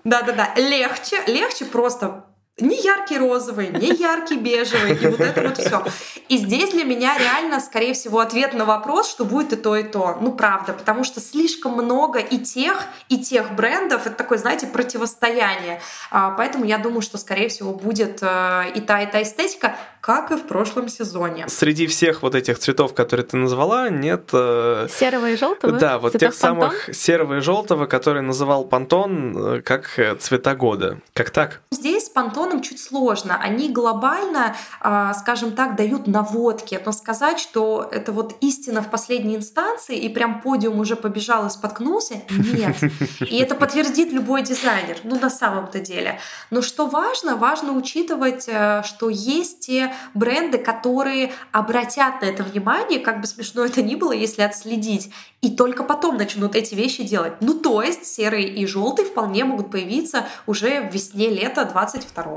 Да-да-да, легче, легче просто не яркий розовый, не яркий бежевый, и вот это вот все. И здесь для меня реально, скорее всего, ответ на вопрос, что будет и то, и то. Ну, правда, потому что слишком много и тех, и тех брендов. Это такое, знаете, противостояние. А, поэтому я думаю, что, скорее всего, будет э, и та, и та эстетика, как и в прошлом сезоне. Среди всех вот этих цветов, которые ты назвала, нет... Э, серого и желтого? Да, вот тех самых серого и желтого, которые называл Пантон как цвета года. Как так? Здесь Пантон регионам чуть сложно. Они глобально, а, скажем так, дают наводки, но сказать, что это вот истина в последней инстанции и прям подиум уже побежал и споткнулся, нет. И это подтвердит любой дизайнер, ну на самом-то деле. Но что важно, важно учитывать, э, что есть те бренды, которые обратят на это внимание, как бы смешно это ни было, если отследить, и только потом начнут эти вещи делать. Ну то есть серый и желтый вполне могут появиться уже в весне-лето 22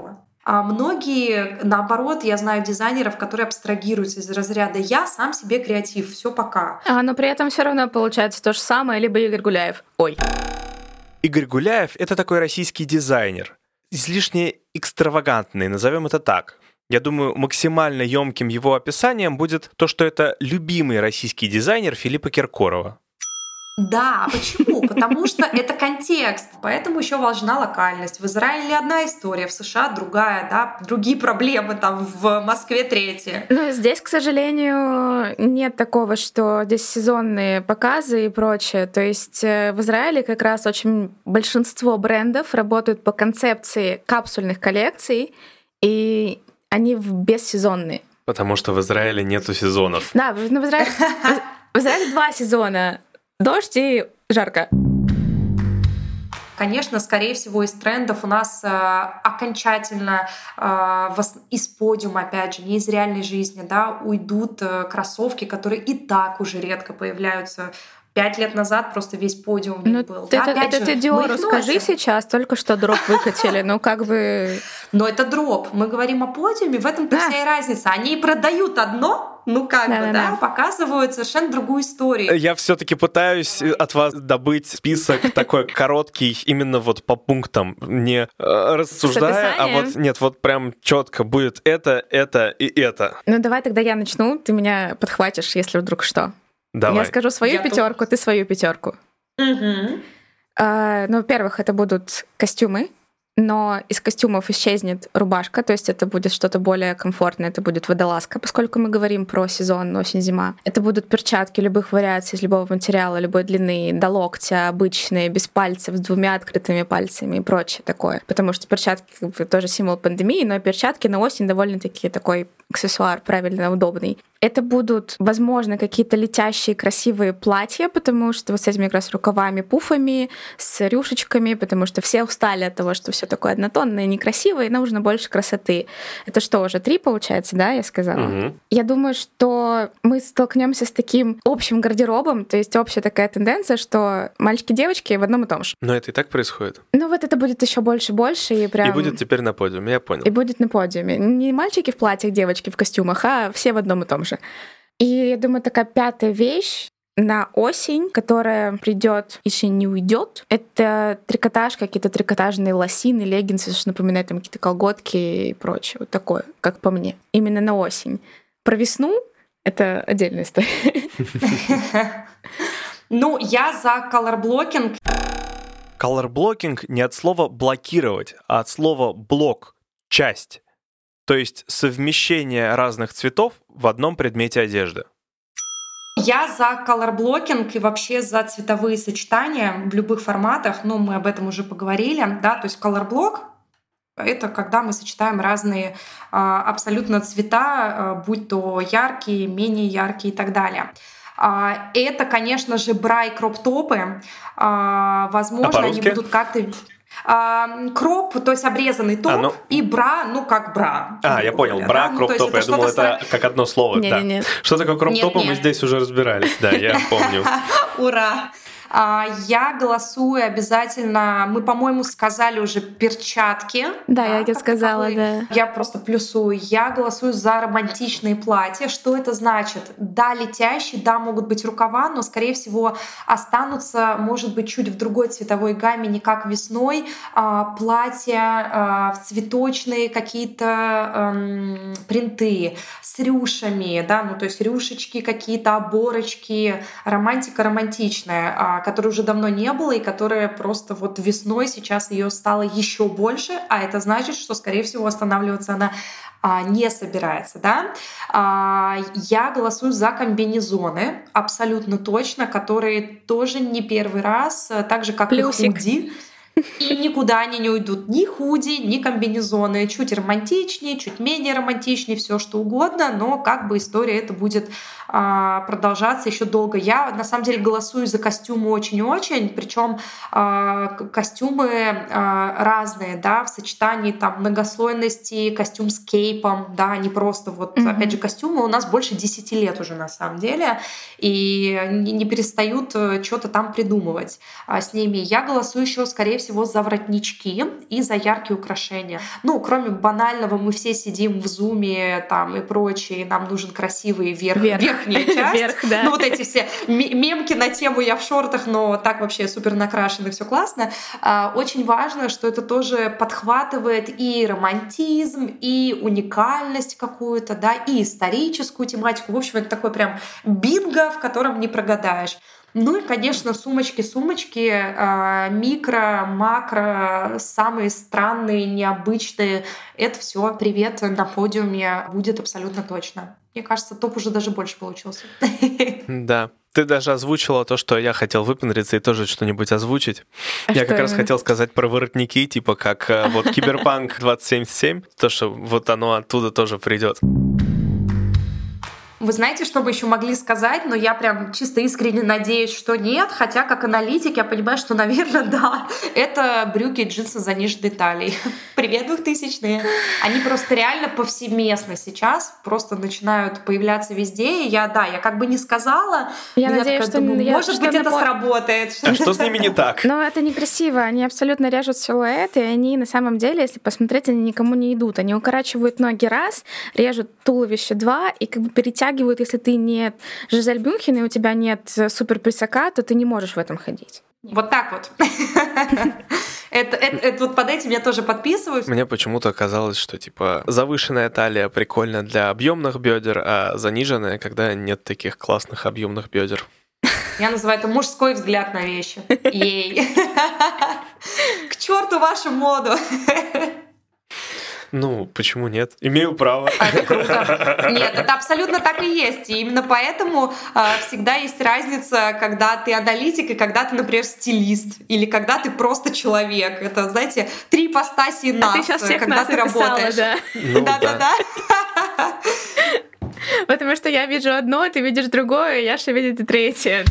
а многие, наоборот, я знаю дизайнеров, которые абстрагируются из разряда «я сам себе креатив, все пока». А, но при этом все равно получается то же самое, либо Игорь Гуляев. Ой. Игорь Гуляев — это такой российский дизайнер. Излишне экстравагантный, назовем это так. Я думаю, максимально емким его описанием будет то, что это любимый российский дизайнер Филиппа Киркорова. Да, почему? Потому что это контекст, поэтому еще важна локальность. В Израиле одна история, в США другая, да, другие проблемы, там в Москве третья. Ну, здесь, к сожалению, нет такого, что здесь сезонные показы и прочее. То есть э, в Израиле как раз очень большинство брендов работают по концепции капсульных коллекций, и они бессезонные. Потому что в Израиле нету сезонов. Да, ну, в Израиле, в Израиле два сезона дождь и жарко. Конечно, скорее всего, из трендов у нас э, окончательно э, из подиума, опять же, не из реальной жизни, да, уйдут э, кроссовки, которые и так уже редко появляются пять лет назад просто весь подиум ну, был. Это, да, это же, ты Диору скажи сейчас, только что дроп выкатили, ну как бы... Но это дроп, мы говорим о подиуме, в этом-то да. вся и разница. Они продают одно, ну как да, бы, да, да, показывают совершенно другую историю. Я все-таки пытаюсь от вас добыть список такой короткий, именно вот по пунктам, не э, рассуждая, а вот нет, вот прям четко будет это, это и это. Ну давай тогда я начну, ты меня подхватишь, если вдруг что. Давай. Я скажу свою Я пятерку, тут... ты свою пятерку. Угу. А, ну, во-первых, это будут костюмы но из костюмов исчезнет рубашка, то есть это будет что-то более комфортное, это будет водолазка, поскольку мы говорим про сезон осень-зима. Это будут перчатки любых вариаций из любого материала, любой длины, до локтя, обычные, без пальцев, с двумя открытыми пальцами и прочее такое. Потому что перчатки как бы, тоже символ пандемии, но перчатки на осень довольно-таки такой аксессуар правильно удобный. Это будут, возможно, какие-то летящие красивые платья, потому что вот с этими как раз рукавами, пуфами, с рюшечками, потому что все устали от того, что все такое однотонное, некрасивое, и нужно больше красоты. Это что, уже три, получается, да, я сказала? Угу. Я думаю, что мы столкнемся с таким общим гардеробом, то есть общая такая тенденция, что мальчики и девочки в одном и том же. Но это и так происходит. Ну вот это будет еще больше и больше, и прям... И будет теперь на подиуме, я понял. И будет на подиуме. Не мальчики в платьях, девочки в костюмах, а все в одном и том же. И я думаю, такая пятая вещь, на осень, которая придет, если не уйдет. Это трикотаж, какие-то трикотажные лосины, леггинсы, что напоминает там какие-то колготки и прочее. Вот такое, как по мне. Именно на осень. Про весну — это отдельная история. Ну, я за колорблокинг. Колорблокинг не от слова блокировать, а от слова блок, часть. То есть совмещение разных цветов в одном предмете одежды. Я за колорблокинг и вообще за цветовые сочетания в любых форматах. Ну, мы об этом уже поговорили, да, то есть колорблок Это когда мы сочетаем разные а, абсолютно цвета, а, будь то яркие, менее яркие и так далее. А, это, конечно же, бра и кроп-топы. Возможно, а они будут как-то кроп, то есть обрезанный топ, а, ну... и бра, ну как бра. А, я понял, бра, ну, кроп-топ, я думал, это как одно слово. Не, да. не, не. Что такое кроп-топы, мы здесь уже разбирались, да, я помню. Ура! А, я голосую обязательно. Мы, по-моему, сказали уже перчатки. Да, да я сказала, такой. да. Я просто плюсую. Я голосую за романтичные платья. Что это значит? Да, летящие, да, могут быть рукава, но, скорее всего, останутся, может быть, чуть в другой цветовой гамме, не как весной. А, платья а, в цветочные какие-то эм, принты с рюшами, да, ну то есть рюшечки какие-то, оборочки, романтика романтичная которой уже давно не было и которая просто вот весной сейчас ее стало еще больше, а это значит, что, скорее всего, останавливаться она а, не собирается, да. А, я голосую за комбинезоны, абсолютно точно, которые тоже не первый раз, так же как Плюсик. и худи. И никуда они не уйдут. Ни худи, ни комбинезоны. Чуть романтичнее, чуть менее романтичнее, все что угодно, но как бы история это будет а, продолжаться еще долго. Я на самом деле голосую за костюмы очень-очень, причем а, костюмы а, разные, да, в сочетании там многослойности, костюм с кейпом, да, не просто вот, mm-hmm. опять же, костюмы у нас больше 10 лет уже на самом деле, и не, не перестают э, что-то там придумывать с ними. Я голосую еще, скорее всего, за воротнички и за яркие украшения. Ну, кроме банального, мы все сидим в зуме там и прочее, нам нужен красивый верх, верх. верх верхняя часть. Вверх, да. Ну вот эти все мемки на тему «я в шортах», но так вообще супер накрашено, все классно. А, очень важно, что это тоже подхватывает и романтизм, и уникальность какую-то, да, и историческую тематику. В общем, это такой прям бинго, в котором не прогадаешь. Ну и, конечно, сумочки-сумочки, а, микро, макро, самые странные, необычные. Это все привет на подиуме будет абсолютно точно. Мне кажется, топ уже даже больше получился. Да. Ты даже озвучила то, что я хотел выпендриться и тоже что-нибудь озвучить. А я как раз хотел сказать про воротники, типа как э, вот Киберпанк 2077, то, что вот оно оттуда тоже придет. Вы знаете, что мы еще могли сказать, но я прям чисто искренне надеюсь, что нет, хотя как аналитик я понимаю, что, наверное, да. Это брюки и джинсы за нижней талией. Привет, двухтысячные. Они просто реально повсеместно сейчас просто начинают появляться везде. И я, да, я как бы не сказала. Я надеюсь, что... Думаю, я, может быть, это сработает. А что с ними не так? Но это некрасиво. Они абсолютно режут силуэт, и они на самом деле, если посмотреть, они никому не идут. Они укорачивают ноги раз, режут туловище два, и как бы перетягивают притягивают, если ты не Жизель Бюнхен, и у тебя нет супер пресака, то ты не можешь в этом ходить. Вот так вот. Это, это, это вот под этим я тоже подписываюсь. Мне почему-то казалось, что типа завышенная талия прикольно для объемных бедер, а заниженная, когда нет таких классных объемных бедер. Я называю это мужской взгляд на вещи. Ей. К черту вашу моду. Ну, почему нет? Имею право. А, это круто. Нет, это абсолютно так и есть. И именно поэтому э, всегда есть разница, когда ты аналитик и когда ты, например, стилист. Или когда ты просто человек. Это, знаете, три ипостаси нас, а ты сейчас всех когда нас ты работаешь. Да, ну, да, да. да. Потому что я вижу одно, ты видишь другое, Яша видит третье.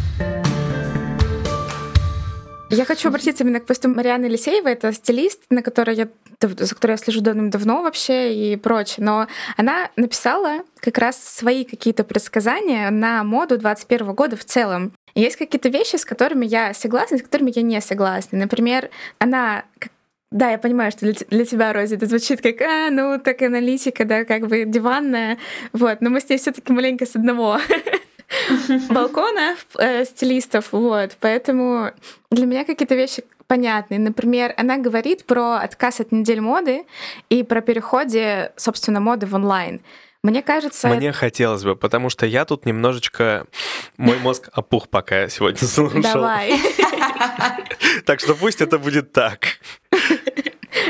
Я хочу обратиться именно к посту Марианы Елисеевой. Это стилист, на которой я, за которой я слежу давным-давно вообще и прочее. Но она написала как раз свои какие-то предсказания на моду 21 года в целом. И есть какие-то вещи, с которыми я согласна, с которыми я не согласна. Например, она да, я понимаю, что для, для тебя, Рози, это звучит как, а, ну, так аналитика, да, как бы диванная, вот, но мы с ней все таки маленько с одного балкона э, стилистов, вот, поэтому для меня какие-то вещи понятные. Например, она говорит про отказ от недель моды и про переходе, собственно, моды в онлайн. Мне кажется... Мне хотелось бы, потому что я тут немножечко... Мой мозг опух, пока я сегодня слушал. Давай. Так что пусть это будет так.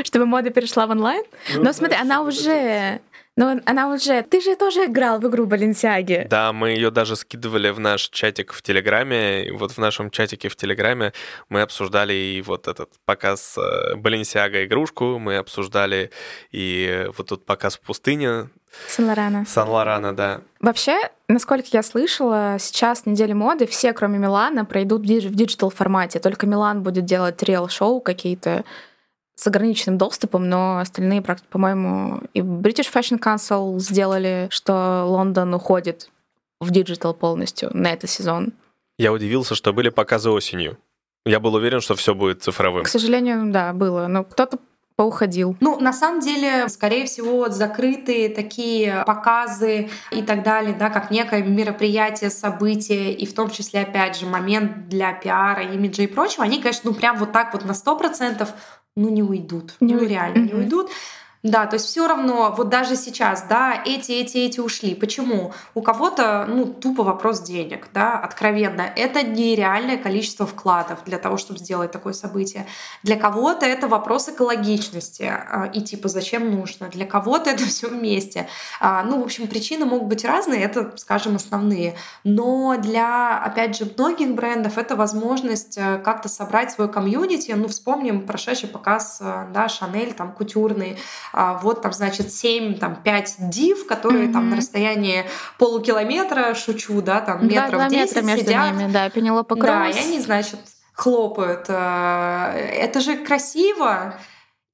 Чтобы мода перешла в онлайн? Ну, Но смотри, она уже Но она уже... Ты же тоже играл в игру Баленсиаги. Да, мы ее даже скидывали в наш чатик в Телеграме. Вот в нашем чатике в Телеграме мы обсуждали и вот этот показ Баленсиага игрушку, мы обсуждали и вот тут показ в пустыне. Сан-Лорана. Сан-Лорана, да. Вообще, насколько я слышала, сейчас недели моды все, кроме Милана, пройдут в digital формате. Только Милан будет делать real show какие-то с ограниченным доступом, но остальные, по-моему, и British Fashion Council сделали, что Лондон уходит в digital полностью на этот сезон. Я удивился, что были показы осенью. Я был уверен, что все будет цифровым. К сожалению, да, было. Но кто-то поуходил? Ну, на самом деле, скорее всего, закрытые такие показы и так далее, да, как некое мероприятие, событие, и в том числе, опять же, момент для пиара, имиджа и прочего, они, конечно, ну прям вот так вот на сто процентов ну не уйдут, не ну реально mm-hmm. не уйдут. Да, то есть все равно, вот даже сейчас, да, эти, эти, эти ушли. Почему? У кого-то, ну, тупо вопрос денег, да, откровенно. Это нереальное количество вкладов для того, чтобы сделать такое событие. Для кого-то это вопрос экологичности а, и типа зачем нужно. Для кого-то это все вместе. А, ну, в общем, причины могут быть разные, это, скажем, основные. Но для, опять же, многих брендов это возможность э, как-то собрать свой комьюнити. Ну, вспомним прошедший показ, э, да, Шанель, там, кутюрный, вот там, значит, 7, там, 5 див, которые mm-hmm. там на расстоянии полукилометра, шучу, да, там метров да, 10 между сидят. Ними, да, Пенелопа Кросс. Да, и они, значит, хлопают. Э, это же красиво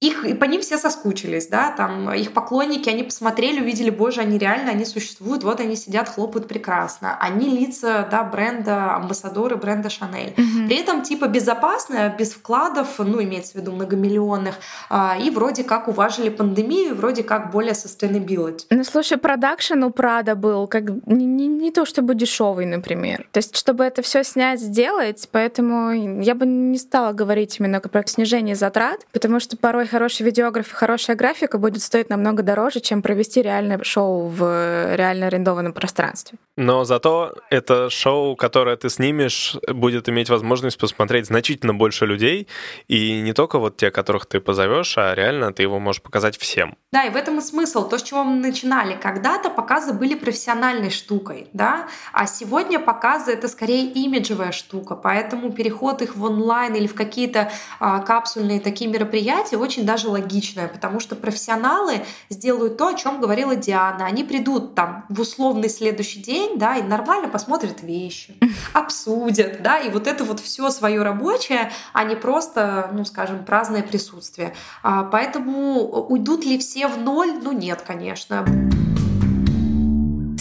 их, и по ним все соскучились, да, там их поклонники, они посмотрели, увидели, боже, они реально, они существуют, вот они сидят, хлопают прекрасно. Они лица, да, бренда, амбассадоры бренда Шанель. Mm-hmm. При этом, типа, безопасно, без вкладов, ну, имеется в виду многомиллионных, а, и вроде как уважили пандемию, вроде как более sustainability. Ну, слушай, продакшн у Прада был как не, не, не то чтобы дешевый, например. То есть, чтобы это все снять, сделать, поэтому я бы не стала говорить именно про снижение затрат, потому что порой хороший видеограф и хорошая графика будет стоить намного дороже, чем провести реальное шоу в реально арендованном пространстве. Но зато это шоу, которое ты снимешь, будет иметь возможность посмотреть значительно больше людей, и не только вот те, которых ты позовешь, а реально ты его можешь показать всем. Да, и в этом и смысл. То, с чего мы начинали. Когда-то показы были профессиональной штукой, да, а сегодня показы — это скорее имиджевая штука, поэтому переход их в онлайн или в какие-то а, капсульные такие мероприятия очень очень даже логичное, потому что профессионалы сделают то, о чем говорила Диана. Они придут там в условный следующий день, да, и нормально посмотрят вещи, обсудят, да, и вот это вот все свое рабочее, а не просто, ну, скажем, праздное присутствие. А, поэтому уйдут ли все в ноль? Ну, нет, конечно.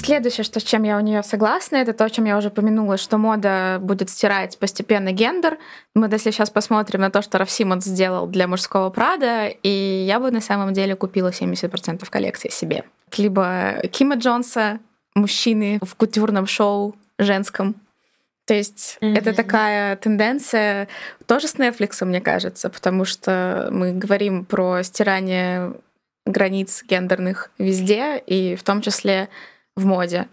Следующее, что, с чем я у нее согласна, это то, о чем я уже упомянула, что мода будет стирать постепенно гендер. Мы если сейчас посмотрим на то, что Раф Симмонс сделал для мужского Прада, и я бы на самом деле купила 70% коллекции себе. Либо Кима Джонса, мужчины в кутюрном шоу женском. То есть mm-hmm. это такая тенденция тоже с Netflix, мне кажется, потому что мы говорим про стирание границ гендерных везде, и в том числе в моде.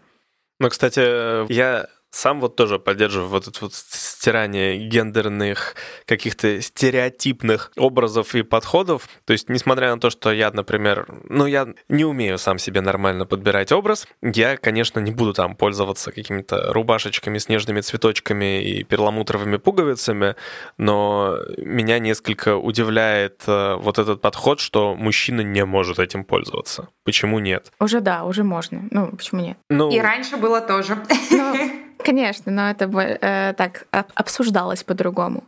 Ну, кстати, я сам вот тоже поддерживаю вот это вот стирание гендерных каких-то стереотипных образов и подходов. То есть, несмотря на то, что я, например, ну, я не умею сам себе нормально подбирать образ, я, конечно, не буду там пользоваться какими-то рубашечками с нежными цветочками и перламутровыми пуговицами, но меня несколько удивляет э, вот этот подход, что мужчина не может этим пользоваться. Почему нет? Уже да, уже можно. Ну, почему нет? Ну... И раньше было тоже. Ну, Конечно, но это э, так обсуждалось по-другому.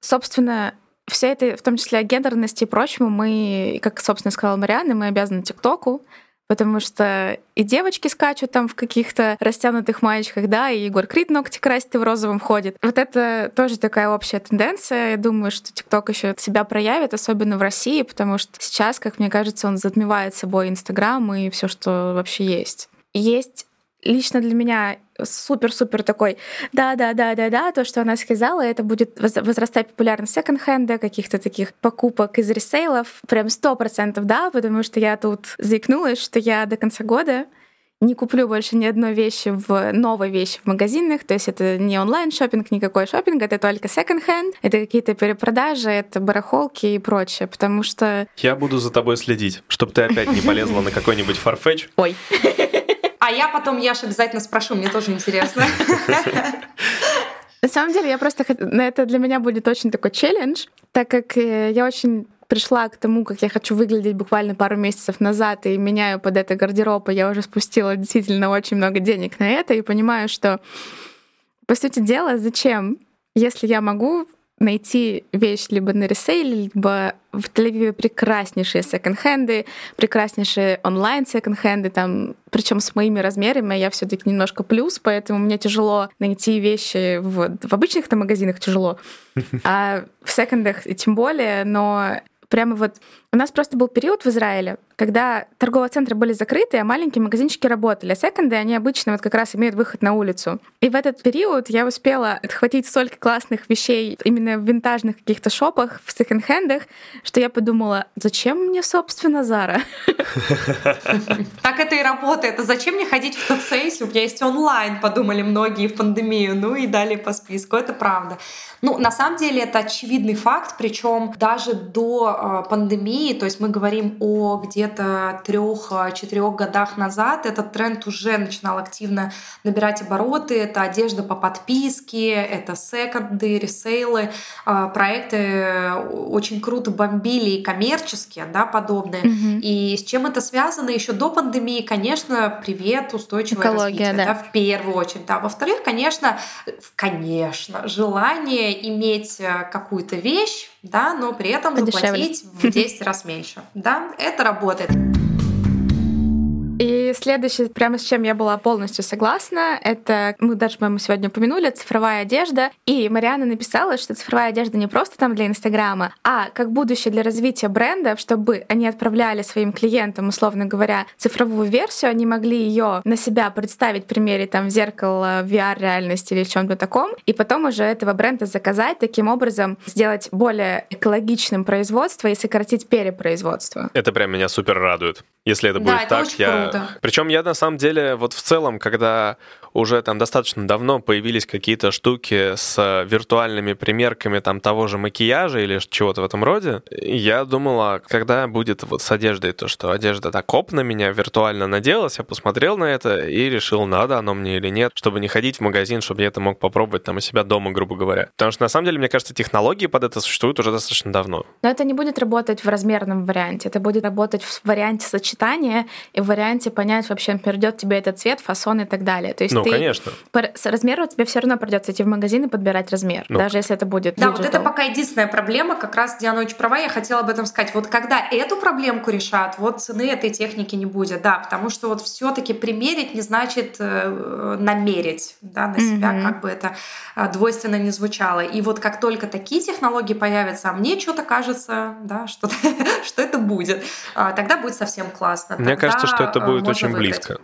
Собственно, все это, в том числе о гендерности и прочему, мы, как, собственно, сказала Марианна, мы обязаны ТикТоку, потому что и девочки скачут там в каких-то растянутых маечках, да, и Егор Крид ногти красит и в розовом ходит. Вот это тоже такая общая тенденция. Я думаю, что ТикТок еще себя проявит, особенно в России, потому что сейчас, как мне кажется, он затмевает собой Инстаграм и все, что вообще есть. Есть лично для меня супер-супер такой, да-да-да-да-да, то, что она сказала, это будет возрастать популярность секонд-хенда, каких-то таких покупок из ресейлов, прям сто процентов да, потому что я тут заикнулась, что я до конца года не куплю больше ни одной вещи в новой вещи в магазинах, то есть это не онлайн шопинг, никакой шопинг, это только секонд-хенд, это какие-то перепродажи, это барахолки и прочее, потому что... Я буду за тобой следить, чтобы ты опять не полезла на какой-нибудь Farfetch. Ой. А я потом Яш обязательно спрошу, мне тоже интересно. На самом деле, я просто... Это для меня будет очень такой челлендж, так как э, я очень пришла к тому, как я хочу выглядеть буквально пару месяцев назад и меняю под это гардероб, и я уже спустила действительно очень много денег на это и понимаю, что, по сути дела, зачем, если я могу найти вещь либо на ресейле, либо в Тель-Авиве прекраснейшие секонд-хенды, прекраснейшие онлайн секонд-хенды, там, причем с моими размерами, я все таки немножко плюс, поэтому мне тяжело найти вещи в, в обычных-то магазинах тяжело, а в секондах тем более, но прямо вот... У нас просто был период в Израиле, когда торговые центры были закрыты, а маленькие магазинчики работали. А секонды, они обычно вот как раз имеют выход на улицу. И в этот период я успела отхватить столько классных вещей именно в винтажных каких-то шопах, в секонд-хендах, что я подумала, зачем мне, собственно, Зара? Так это и работает. А зачем мне ходить в ТЦ, если у меня есть онлайн, подумали многие в пандемию. Ну и далее по списку. Это правда. Ну, на самом деле это очевидный факт, причем даже до э, пандемии, то есть мы говорим о где-то трех-четырех годах назад, этот тренд уже начинал активно набирать обороты. Это одежда по подписке, это секонды, ресейлы, э, проекты очень круто бомбили и коммерческие, да, подобные. Мгм. И с чем это связано? Еще до пандемии, конечно, привет, устойчивое Экология, развитие, да. да, в первую очередь. Да. Во-вторых, конечно, конечно, желание иметь э, какую-то вещь, да, но при этом Подешевле. заплатить в 10 раз меньше. Да, это работает. И следующее, прямо с чем я была полностью согласна, это, мы даже, по-моему, сегодня упомянули, цифровая одежда. И Мариана написала, что цифровая одежда не просто там для Инстаграма, а как будущее для развития брендов, чтобы они отправляли своим клиентам, условно говоря, цифровую версию, они могли ее на себя представить, примере там в зеркало VR-реальности или в чем-то таком, и потом уже этого бренда заказать, таким образом сделать более экологичным производство и сократить перепроизводство. Это прям меня супер радует. Если это Да, будет это так, я... круто. Причем я на самом деле вот в целом, когда уже там достаточно давно появились какие-то штуки с виртуальными примерками там того же макияжа или чего-то в этом роде, я думала, когда будет вот с одеждой то, что одежда так оп на меня виртуально наделась, я посмотрел на это и решил, надо оно мне или нет, чтобы не ходить в магазин, чтобы я это мог попробовать там у себя дома, грубо говоря. Потому что на самом деле, мне кажется, технологии под это существуют уже достаточно давно. Но это не будет работать в размерном варианте, это будет работать в варианте сочетания и в варианте понять вообще, например, идет тебе этот цвет, фасон и так далее. То есть Ну, ты конечно. по размеру тебе все равно придется идти в магазин и подбирать размер, Ну. даже если это будет Да, вот это digital. пока единственная проблема, как раз Диана очень права, я хотела об этом сказать. Вот когда эту проблемку решат, вот цены этой техники не будет, да, потому что вот все таки примерить не значит э, намерить, да, на себя, Мгм. как бы это э, двойственно не звучало. И вот как только такие технологии появятся, а мне что-то кажется, да, что, что это будет, а, тогда будет совсем классно. Мне Тогда, кажется, что это э, будет очень выиграть. близко.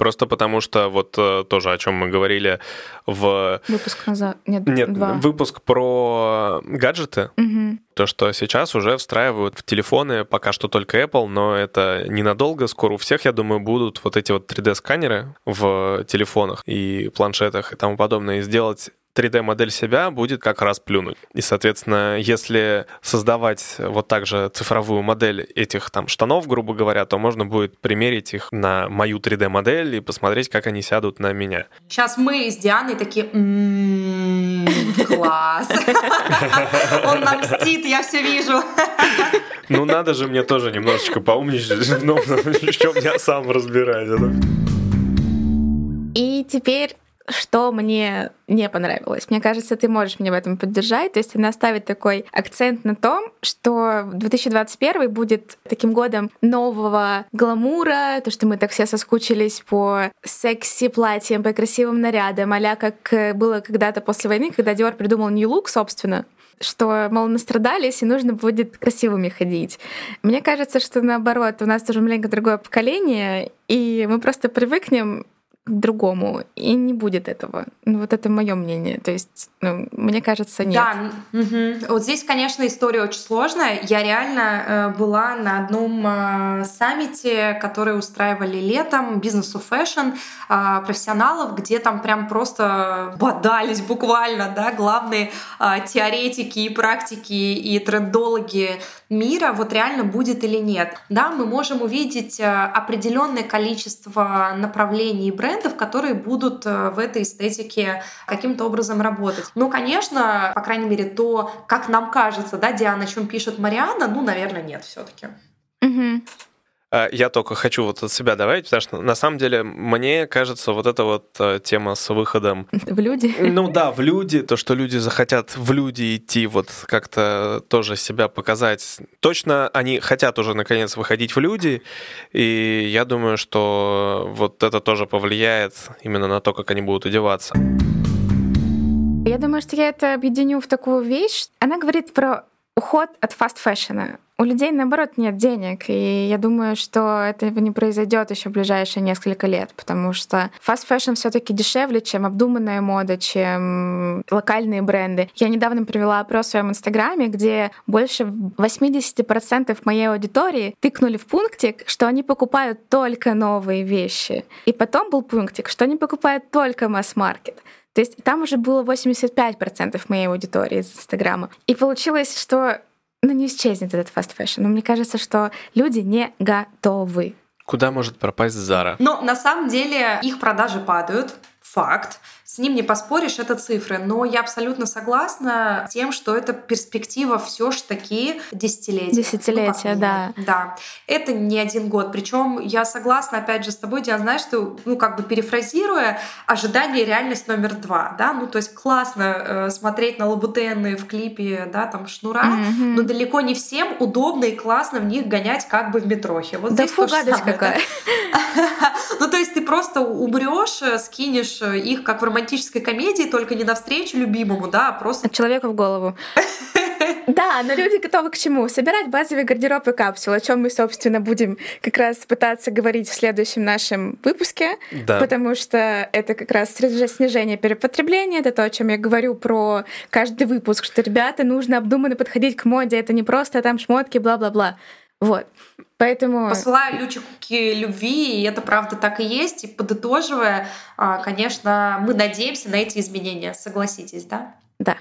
Просто потому что вот э, тоже, о чем мы говорили в Выпуск назад. Нет, нет, два. выпуск про гаджеты, Мгм. то, что сейчас уже встраивают в телефоны, пока что только Apple, но это ненадолго, скоро у всех, я думаю, будут вот эти вот 3D-сканеры в телефонах и планшетах и тому подобное, и сделать 3D-модель себя будет как раз плюнуть. И, соответственно, если создавать вот так же цифровую модель этих там штанов, грубо говоря, то можно будет примерить их на мою 3D-модель и посмотреть, как они сядут на меня. Сейчас мы с Дианой такие, «М, класс. Он нам мстит, я все вижу. Ну, надо же мне тоже немножечко поумничать, ну, в чем я сам разбираюсь. И теперь что мне не понравилось. Мне кажется, ты можешь меня в этом поддержать. То есть она ставит такой акцент на том, что 2021 будет таким годом нового гламура, то, что мы так все соскучились по секси-платьям, по красивым нарядам, а как э, было когда-то после войны, когда Диор придумал New Look, собственно, что, мол, настрадались, и нужно будет красивыми ходить. Мне кажется, что наоборот, у нас тоже маленько другое поколение, и мы просто привыкнем другому, и не будет этого. Ну, вот это мое мнение. То есть, ну, мне кажется, нет. Да, угу. вот здесь, конечно, история очень сложная. Я реально э, была на одном э, саммите, который устраивали летом, Business of Fashion, э, профессионалов, где там прям просто бодались буквально, да, главные э, теоретики и практики и трендологи мира, вот реально будет или нет. Да, мы можем увидеть э, определенное количество направлений брендов, которые будут э, в этой эстетике каким-то образом работать. Ну, конечно, по крайней мере, то, как нам кажется, да, Диана, о чем пишет Мариана, ну, наверное, нет все-таки. Угу. А, я только хочу вот от себя добавить, потому что на самом деле мне кажется вот эта вот э, тема с выходом... В люди? Ну да, в люди, то, что люди захотят в люди идти, вот как-то тоже себя показать. Точно они хотят уже наконец выходить в люди, и я думаю, что вот это тоже повлияет именно на то, как они будут одеваться. Я думаю, что я это объединю в такую вещь. Она говорит про уход от fast fashion а у людей, наоборот, нет денег, и я думаю, что этого не произойдет еще в ближайшие несколько лет, потому что fast fashion все таки дешевле, чем обдуманная мода, чем локальные бренды. Я недавно провела опрос в своем инстаграме, где больше 80% моей аудитории тыкнули в пунктик, что они покупают только новые вещи. И потом был пунктик, что они покупают только масс-маркет. То есть там уже было 85% моей аудитории из Инстаграма. И получилось, что ну, не исчезнет этот fast fashion. Но мне кажется, что люди не готовы. Куда может пропасть Зара? Но на самом деле их продажи падают, факт. С ним не поспоришь, это цифры. Но я абсолютно согласна с тем, что это перспектива все ж таки десятилетия. Десятилетия, ну, да. Да. Это не один год. Причем я согласна, опять же, с тобой, Диана, знаешь, что, ну, как бы перефразируя, ожидание и реальность номер два, да, ну, то есть классно э, смотреть на лабутены в клипе, да, там, шнура, mm-hmm. но далеко не всем удобно и классно в них гонять как бы в метрохе. Вот да фу, гадость какая. Ну, то есть ты просто умрешь, э, скинешь их как в романтической комедии, только не навстречу любимому, да, а просто... От человека в голову. Да, но люди готовы к чему? Собирать базовый гардероб и капсулы, о чем мы, собственно, будем как раз пытаться говорить в следующем нашем выпуске, да. потому что это как раз снижение перепотребления, это то, о чем я говорю про каждый выпуск, что, ребята, нужно обдуманно подходить к моде, это не просто там шмотки, бла-бла-бла. Вот. Поэтому... Посылаю лючики любви, и это правда так и есть. И подытоживая, а, конечно, мы надеемся на эти изменения. Согласитесь, да? Да.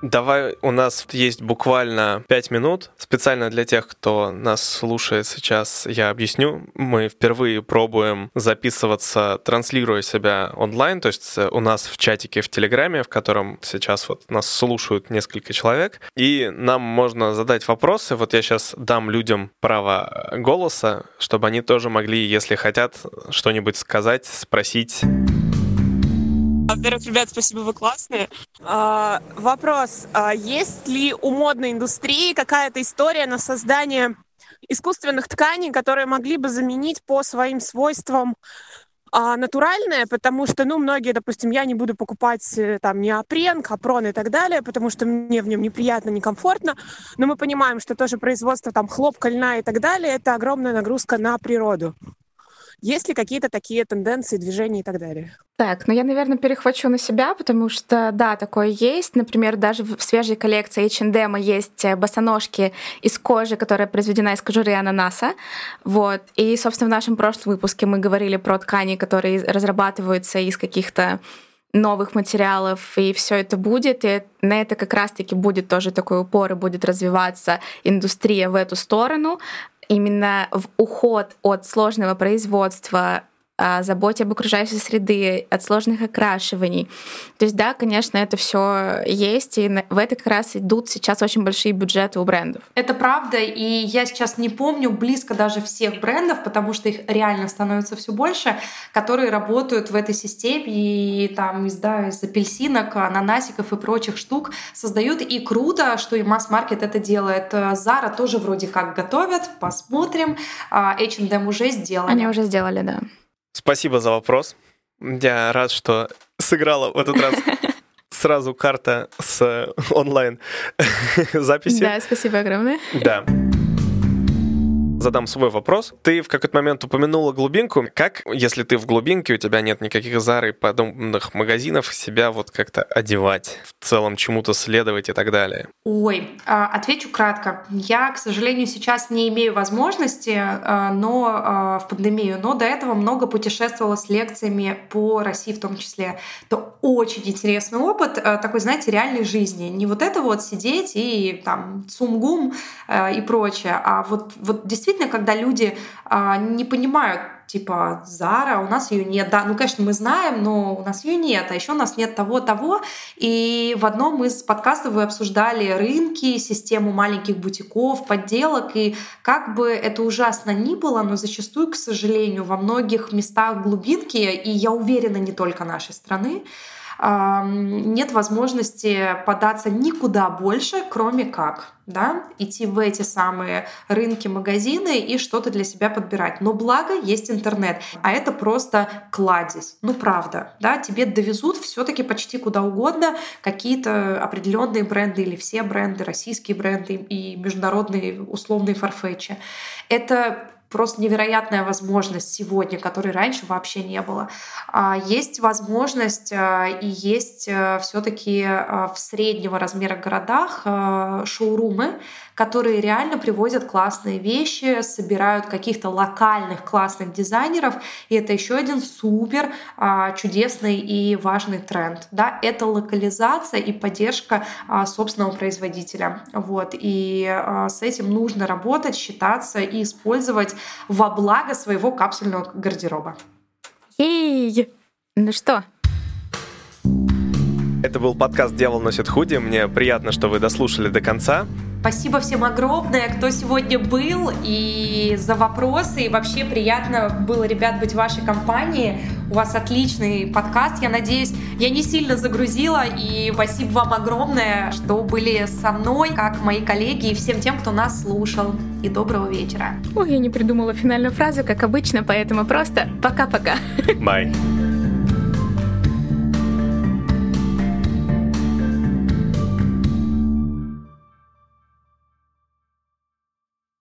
Давай, у нас есть буквально 5 минут. Специально для тех, кто нас слушает сейчас, я объясню. Мы впервые пробуем записываться, транслируя себя онлайн. То есть у нас в чатике в Телеграме, в котором сейчас вот нас слушают несколько человек. И нам можно задать вопросы. Вот я сейчас дам людям право голоса, чтобы они тоже могли, если хотят, что-нибудь сказать, спросить. Во-первых, ребят, спасибо, вы классные. А, вопрос. А есть ли у модной индустрии какая-то история на создание искусственных тканей, которые могли бы заменить по своим свойствам а, натуральное, потому что, ну, многие, допустим, я не буду покупать э, там неопрен, капрон и так далее, потому что мне в нем неприятно, некомфортно, но мы понимаем, что тоже производство там хлопка, льна и так далее, это огромная нагрузка на природу. Есть ли какие-то такие тенденции, движения и так далее? Так, ну я, наверное, перехвачу на себя, потому что, да, такое есть. Например, даже в свежей коллекции H&M есть э, босоножки из кожи, которая произведена из кожуры ананаса. Вот. И, собственно, в нашем прошлом выпуске мы говорили про ткани, которые разрабатываются из каких-то новых материалов, и все это будет, и на это как раз-таки будет тоже такой упор, и будет развиваться индустрия в эту сторону именно в уход от сложного производства о заботе об окружающей среды, от сложных окрашиваний. То есть, да, конечно, это все есть, и в это как раз идут сейчас очень большие бюджеты у брендов. Это правда, и я сейчас не помню близко даже всех брендов, потому что их реально становится все больше, которые работают в этой системе и там из, да, из апельсинок, ананасиков и прочих штук создают. И круто, что и масс-маркет это делает. Zara тоже вроде как готовят, посмотрим. H&M уже сделали. Они уже сделали, да. Спасибо за вопрос. Я рад, что сыграла в этот раз сразу карта с онлайн записи. Да, спасибо огромное. Да. Задам свой вопрос. Ты в какой-то момент упомянула глубинку. Как, если ты в глубинке, у тебя нет никаких зар и подобных магазинов, себя вот как-то одевать, в целом чему-то следовать и так далее? Ой, а, отвечу кратко. Я, к сожалению, сейчас не имею возможности, а, но а, в пандемию, но до этого много путешествовала с лекциями по России в том числе. Это очень интересный опыт, такой, знаете, реальной жизни. Не вот это вот сидеть и там цумгум и прочее, а вот, вот действительно, когда люди не понимают типа Зара, у нас ее нет. Да, ну, конечно, мы знаем, но у нас ее нет, а еще у нас нет того, того. И в одном из подкастов вы обсуждали рынки, систему маленьких бутиков, подделок, и как бы это ужасно ни было, но зачастую, к сожалению, во многих местах глубинки, и я уверена, не только нашей страны, нет возможности податься никуда больше, кроме как да, идти в эти самые рынки, магазины и что-то для себя подбирать. Но благо есть интернет, а это просто кладезь. Ну правда, да, тебе довезут все-таки почти куда угодно какие-то определенные бренды или все бренды, российские бренды и международные условные фарфетчи. Это просто невероятная возможность сегодня, которой раньше вообще не было. А, есть возможность а, и есть э, все-таки э, в среднего размера городах э, шоурумы, которые реально привозят классные вещи, собирают каких-то локальных классных дизайнеров, и это еще один супер а, чудесный и важный тренд. Да? Это локализация и поддержка собственного производителя. Вот. И с этим нужно работать, считаться и использовать во благо своего капсульного гардероба. Эй! Ну что, это был подкаст «Дьявол носит худи». Мне приятно, что вы дослушали до конца. Спасибо всем огромное, кто сегодня был, и за вопросы. И вообще приятно было, ребят, быть в вашей компании. У вас отличный подкаст, я надеюсь. Я не сильно загрузила, и спасибо вам огромное, что были со мной, как мои коллеги, и всем тем, кто нас слушал. И доброго вечера. Ой, я не придумала финальную фразу, как обычно, поэтому просто пока-пока. Bye.